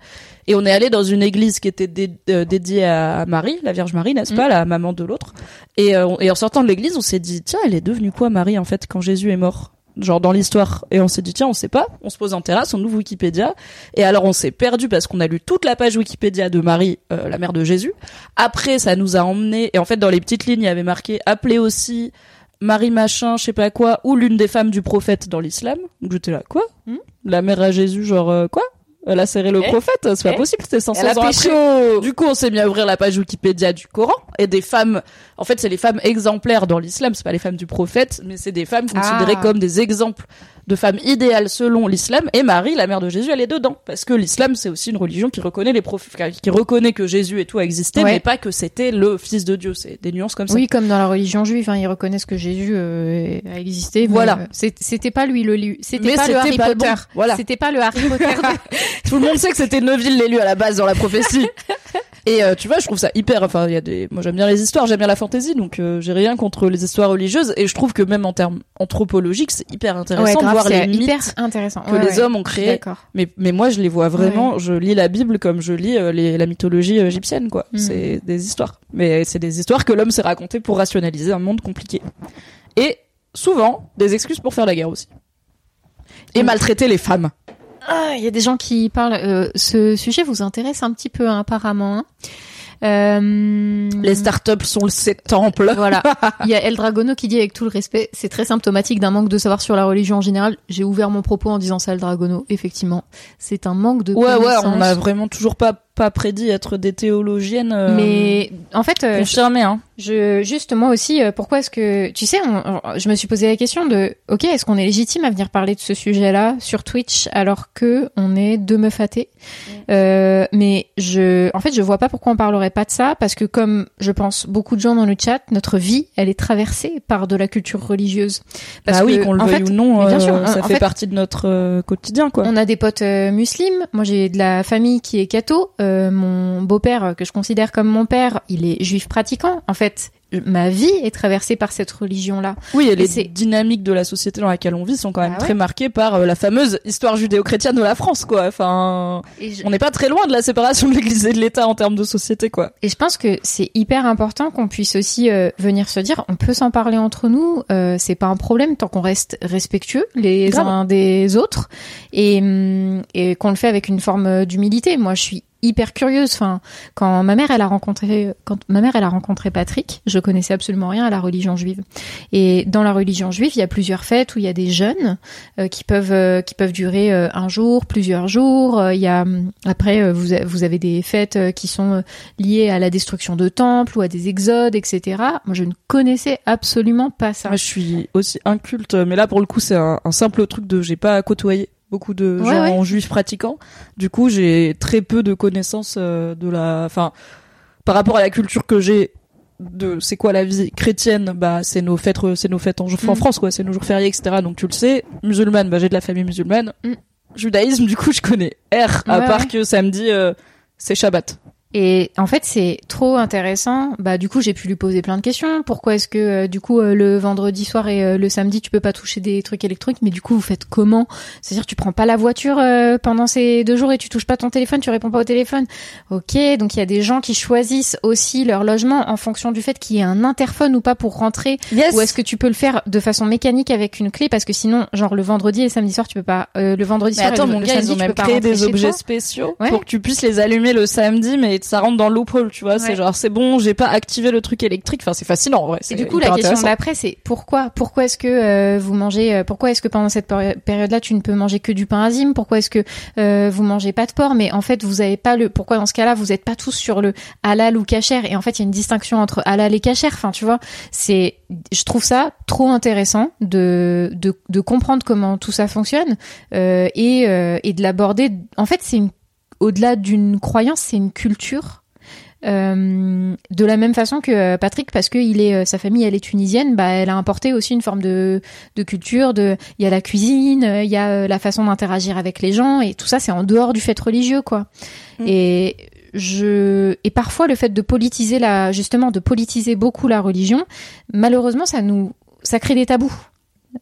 Et on est allé dans une église qui était dé- euh, dédiée à Marie, la Vierge Marie, n'est-ce pas, la maman de l'autre. Et, euh, et en sortant de l'église, on s'est dit, tiens, elle est devenue quoi, Marie, en fait, quand Jésus est mort? Genre dans l'histoire. Et on s'est dit, tiens, on sait pas. On se pose en terrasse, on ouvre Wikipédia. Et alors, on s'est perdu parce qu'on a lu toute la page Wikipédia de Marie, euh, la mère de Jésus. Après, ça nous a emmené. Et en fait, dans les petites lignes, il y avait marqué, appelez aussi Marie machin, je sais pas quoi, ou l'une des femmes du prophète dans l'islam. Donc j'étais là, quoi?
Hmm?
La mère à Jésus, genre euh, quoi? Elle a serré le
Eh
prophète C'est pas
Eh
possible, c'était 500
Elle a
ans après. Du coup, on s'est mis à ouvrir la page Wikipédia du Coran et des femmes. En fait, c'est les femmes exemplaires dans l'islam. C'est pas les femmes du prophète, mais c'est des femmes considérées
Ah.
comme des exemples de femmes idéales selon l'islam. Et Marie, la mère de Jésus, elle est dedans parce que l'islam, c'est aussi une religion qui reconnaît les prophètes, qui reconnaît que Jésus et tout a existé,
Ouais.
mais pas que c'était le fils de Dieu. C'est des nuances comme ça.
Oui, comme dans la religion juive, hein, ils reconnaissent que Jésus euh, a existé.
Voilà.
euh, C'était pas lui le C'était pas le Harry
pas
Potter.
bon. Voilà.
C'était pas le Harry Potter. de- [LAUGHS]
Tout le monde sait que c'était Neuville l'élu à la base dans la prophétie. [LAUGHS] Et euh, tu vois, je trouve ça hyper. Enfin, il y a des. Moi, j'aime bien les histoires, j'aime bien la fantaisie, donc euh, j'ai rien contre les histoires religieuses. Et je trouve que même en termes anthropologiques, c'est hyper intéressant
Ouais,
de
grave,
voir les
c'est
mythes
hyper intéressant.
que
Ouais,
les
ouais.
hommes ont créés. Mais mais moi, je les vois vraiment. Je lis la Bible comme je lis euh, les, la mythologie euh, égyptienne, quoi.
Mm.
C'est des histoires. Mais c'est des histoires que l'homme s'est raconté pour rationaliser un monde compliqué. Et souvent des excuses pour faire la guerre aussi. Et
Mm.
maltraiter les femmes.
Ah, il y a des gens qui parlent. euh, ce sujet vous intéresse un petit peu, hein, apparemment. hein? Euh,
Les startups sont le sept temples.
Voilà. [LAUGHS] Il y a El Dragono qui dit avec tout le respect, c'est très symptomatique d'un manque de savoir sur la religion en général. J'ai ouvert mon propos en disant ça, El Dragono. Effectivement, c'est un manque de
Ouais, ouais, on a vraiment toujours pas, pas prédit être des théologiennes. euh,
Mais en fait, euh,
confirmées, hein.
je juste moi aussi, euh, pourquoi est-ce que tu sais, on- on- je me suis posé la question de, ok, est-ce qu'on est légitime à venir parler de ce sujet-là sur Twitch alors que on est deux meufs athées? Euh, Mais je, en fait, je vois pas pourquoi on parlerait pas de ça parce que comme je pense beaucoup de gens dans le chat, notre vie, elle est traversée par de la culture religieuse. Parce
bah oui,
que,
qu'on le veuille
fait,
ou non,
bien
euh,
sûr,
ça fait
fait-
partie de notre quotidien, quoi.
on a des potes musulmans. Moi, j'ai de la famille qui est catho. Euh, mon beau-père, que je considère comme mon père, il est juif pratiquant. En fait, ma vie est traversée par cette religion-là.
Oui, et
Et
les dynamiques de la société dans laquelle on vit sont quand même
Bah
très marquées par euh, la fameuse histoire judéo-chrétienne de la France, quoi. Enfin,
je,
on n'est pas très loin de la séparation de l'Église et de l'État en termes de société, quoi.
et je pense que c'est hyper important qu'on puisse aussi euh, venir se dire, on peut s'en parler entre nous. Euh, c'est pas un problème tant qu'on reste respectueux les
Grave.
uns des autres et, hum, et qu'on le fait avec une forme d'humilité. Moi, je suis hyper curieuse. Enfin, quand ma mère elle a rencontré quand ma mère elle a rencontré Patrick, je connaissais absolument rien à la religion juive. Et dans la religion juive, il y a plusieurs fêtes où il y a des jeûnes euh, qui peuvent euh, qui peuvent durer euh, un jour, plusieurs jours. Il y a après vous a- vous avez des fêtes qui sont liées à la destruction de temples ou à des exodes, etc. Moi, je ne connaissais absolument pas ça.
Moi, je suis aussi inculte, mais là, pour le coup, c'est un, un simple truc de j'ai pas côtoyé beaucoup de gens
ouais.
juifs pratiquants. Du coup, j'ai très peu de connaissances de la, enfin, par rapport à la culture que j'ai de c'est quoi la vie chrétienne bah c'est nos fêtes c'est nos fêtes en, en
Mm.
France quoi c'est nos jours fériés etc donc tu le sais musulmane bah j'ai de la famille musulmane
Mm.
judaïsme du coup je connais R à
Ouais,
part
ouais.
que samedi euh, c'est Shabbat
Et en fait, c'est trop intéressant. Bah, du coup, j'ai pu lui poser plein de questions. Pourquoi est-ce que, euh, du coup, euh, le vendredi soir et euh, le samedi, tu peux pas toucher des trucs électriques Mais du coup, vous faites comment? C'est-à-dire, tu prends pas la voiture euh, pendant ces deux jours et tu touches pas ton téléphone, tu réponds pas au téléphone. Ok, donc il y a des gens qui choisissent aussi leur logement en fonction du fait qu'il y ait un interphone ou pas pour rentrer.
Yes.
Ou est-ce que tu peux le faire de façon mécanique avec une clé? Parce que sinon, genre le vendredi et le samedi soir, tu peux pas. euh, le vendredi
Mais
soir, et
attends,
le,
mon
le
gars,
samedi,
ils ont
tu
même
peux pas
créé des objets spéciaux
Ouais.
pour que tu puisses les allumer le samedi, mais ça rentre dans le loophole, tu vois.
Ouais.
C'est genre, c'est bon, j'ai pas activé le truc électrique. Enfin, c'est fascinant, en vrai.
Et
C'est
du coup, la question d'après, c'est pourquoi Pourquoi est-ce que euh, vous mangez euh, Pourquoi est-ce que pendant cette péri- période-là, tu ne peux manger que du pain azim? Pourquoi est-ce que euh, vous mangez pas de porc? Mais en fait, vous avez pas le. Pourquoi dans ce cas-là, vous êtes pas tous sur le halal ou kasher? Et en fait, il y a une distinction entre halal et kasher. Enfin, tu vois, c'est. Je trouve ça trop intéressant de de, de comprendre comment tout ça fonctionne euh, et euh, et de l'aborder. En fait, c'est une au-delà d'une croyance, c'est une culture. Euh, de la même façon que euh, Patrick, parce que il est, euh, sa famille, elle est tunisienne, bah, elle a importé aussi une forme de, de culture. De, il y a la cuisine, il y a la façon d'interagir avec les gens, et tout ça, c'est en dehors du fait religieux, quoi.
Mm.
Et je, et parfois le fait de politiser la, justement, de politiser beaucoup la religion, malheureusement, ça nous, ça crée des tabous.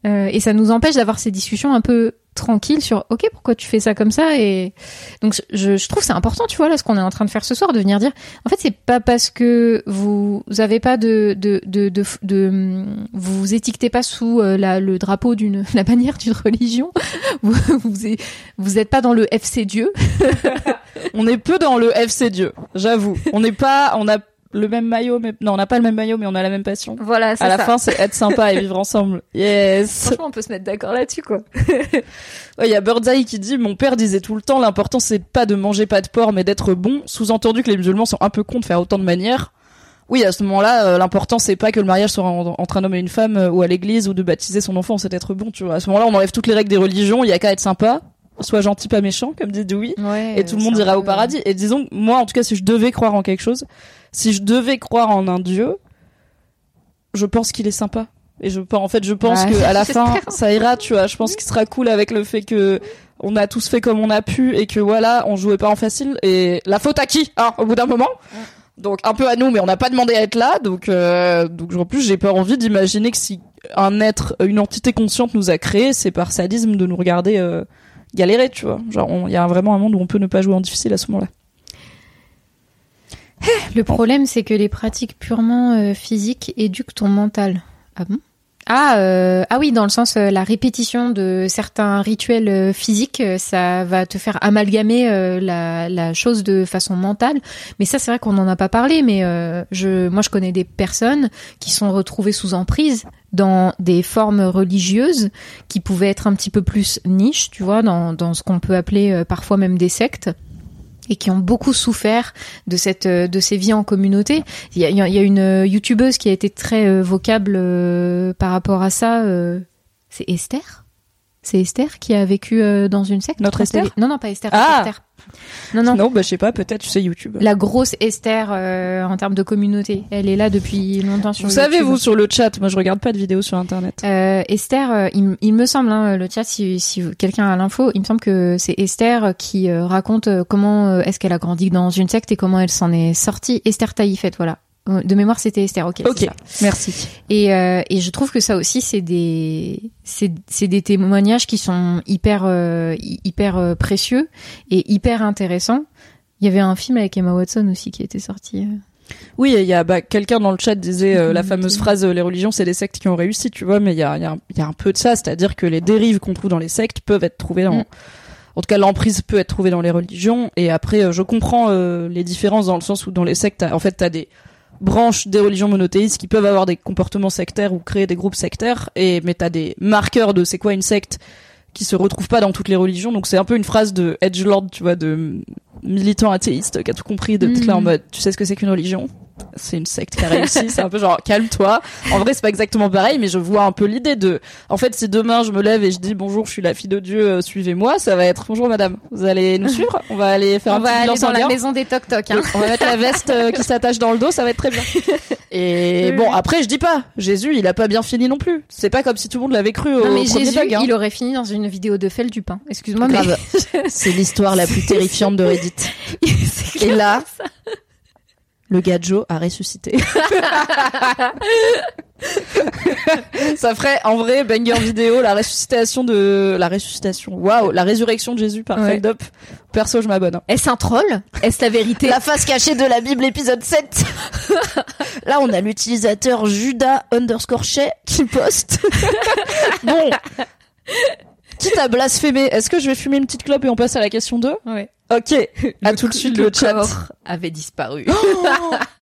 Euh, et ça nous empêche d'avoir ces discussions un peu tranquilles sur ok pourquoi tu fais ça comme ça et donc je, je trouve c'est important tu vois là ce qu'on est en train de faire ce soir de venir dire en fait c'est pas parce que vous avez pas de de de, de, de- vous vous étiquetez pas sous euh, la, le drapeau d'une [LAUGHS] la bannière d'une religion [LAUGHS] vous vous êtes pas dans le FC Dieu [LAUGHS]
On est peu dans le FC Dieu, j'avoue. On n'est pas, on a le même maillot, mais non, on n'a pas le même maillot, mais on a la même passion.
voilà
À la fin, c'est être sympa et vivre ensemble. [LAUGHS] Yes.
franchement on peut se mettre d'accord là-dessus quoi [LAUGHS]
Ouais, il y a Birdseye qui dit mon père disait tout le temps l'important c'est pas de manger pas de porc mais d'être bon. Sous-entendu que les musulmans sont un peu cons de faire autant de manières. Oui, à ce moment-là, euh, l'important c'est pas que le mariage soit en- entre un homme et une femme euh, ou à l'église ou de baptiser son enfant, c'est d'être bon, tu vois. À ce moment-là, on enlève toutes les règles des religions, il y a qu'à être sympa, soit gentil pas méchant comme dit Dewey.
ouais,
et tout le monde ira au paradis. Et disons, moi, en tout cas, si je devais croire en quelque chose, si je devais croire en un dieu, je pense qu'il est sympa. Et je, en fait, je pense
Ouais,
que à la [LAUGHS] fin, ça ira, tu vois. Je pense qu'il sera cool avec le fait que on a tous fait comme on a pu et que voilà, on jouait pas en facile. Et la faute à qui hein, Au bout d'un moment. Donc un peu à nous, mais on n'a pas demandé à être là. Donc, euh, donc en plus, j'ai pas envie d'imaginer que si un être, une entité consciente nous a créé, c'est par sadisme de nous regarder euh, galérer, tu vois. Genre, il y a vraiment un monde où on peut ne pas jouer en difficile à ce moment-là.
Le problème, c'est que les pratiques purement euh, physiques éduquent ton mental. Ah bon? Ah, euh, ah oui, dans le sens, euh, la répétition de certains rituels physiques, ça va te faire amalgamer la, chose de façon mentale. Mais ça, c'est vrai qu'on n'en a pas parlé, mais je, moi, je connais des personnes qui sont retrouvées sous emprise dans des formes religieuses qui pouvaient être un petit peu plus niche, tu vois, dans, dans ce qu'on peut appeler parfois même des sectes et qui ont beaucoup souffert de cette euh, de ces vies en communauté. Il y a, il y a- une euh, youtubeuse qui a été très euh, vocable par rapport à ça. c'est Esther? C'est Esther qui a vécu euh, dans une secte.
Notre Esther
Non, non, pas Esther.
Ah
Esther. Non, non.
Non, bah je sais pas, peut-être tu sais YouTube.
La grosse Esther euh, en termes de communauté. Elle est là depuis longtemps sur
Vous savez vous sur le chat, moi je regarde pas de vidéos sur internet.
Euh, Esther, il, me semble, hein, le chat, si, si quelqu'un a l'info, il me semble que c'est Esther qui raconte comment est-ce qu'elle a grandi dans une secte et comment elle s'en est sortie. Esther Taïfet, voilà. Euh, De mémoire, c'était Esther. Ok.
Ok, merci.
Et, euh, et je trouve que ça aussi, c'est des, c'est, c'est des témoignages qui sont hyper, euh, hy- hyper euh, précieux et hyper intéressants. Il y avait un film avec Emma Watson aussi qui était sorti. euh.
Oui, il y a bah, quelqu'un dans le chat disait euh, la [LAUGHS] fameuse phrase euh, les religions c'est des sectes qui ont réussi, tu vois, mais il y a, il y, a, y a un peu de ça, c'est-à-dire que les dérives qu'on trouve dans les sectes peuvent être trouvées dans
Mm.
en tout cas l'emprise peut être trouvée dans les religions et après je comprends euh, les différences dans le sens où dans les sectes t'as- en fait tu as des branches des religions monothéistes qui peuvent avoir des comportements sectaires ou créer des groupes sectaires. Et mais t'as des marqueurs de c'est quoi une secte qui se retrouvent pas dans toutes les religions. Donc c'est un peu une phrase de edgelord tu vois de militant athéiste qui a tout compris de
Mhm.
là en mode tu sais ce que c'est qu'une religion? C'est une secte qui a réussi c'est un peu genre calme-toi en vrai c'est pas exactement pareil mais je vois un peu l'idée de en fait si demain je me lève et je dis bonjour je suis la fille de Dieu euh, suivez-moi ça va être bonjour madame vous allez nous [LAUGHS] suivre? On va aller faire
On
un
va
petit
aller dans la maison des toc toc. Hein.
on va mettre la veste euh, qui s'attache dans le dos, ça va être très bien. [LAUGHS] Et bon, après, je dis pas, Jésus, il a pas bien fini non plus. C'est pas comme si tout le monde l'avait cru au
Non, mais
premier
Jésus,
bug, hein.
il aurait fini dans une vidéo de Fel du pain. Excuse-moi, mais.
C'est l'histoire la plus [LAUGHS] terrifiante de Reddit. Et là, Le gadjo a ressuscité. [LAUGHS] ça ferait en vrai banger vidéo la ressuscitation de la ressuscitation. Waouh, la résurrection de Jésus par
Ouais.
Up. Perso, je m'abonne. hein.
Est-ce un troll? Est-ce la vérité?
La face cachée de la Bible épisode 7. [LAUGHS] Là, on a l'utilisateur Judas underscore qui poste. [LAUGHS] bon. Quitte à blasphémer, est-ce que je vais fumer une petite clope et on passe à la question 2
Ouais.
Ok. [LAUGHS] À tout de suite le, chat.
avait disparu. [LAUGHS]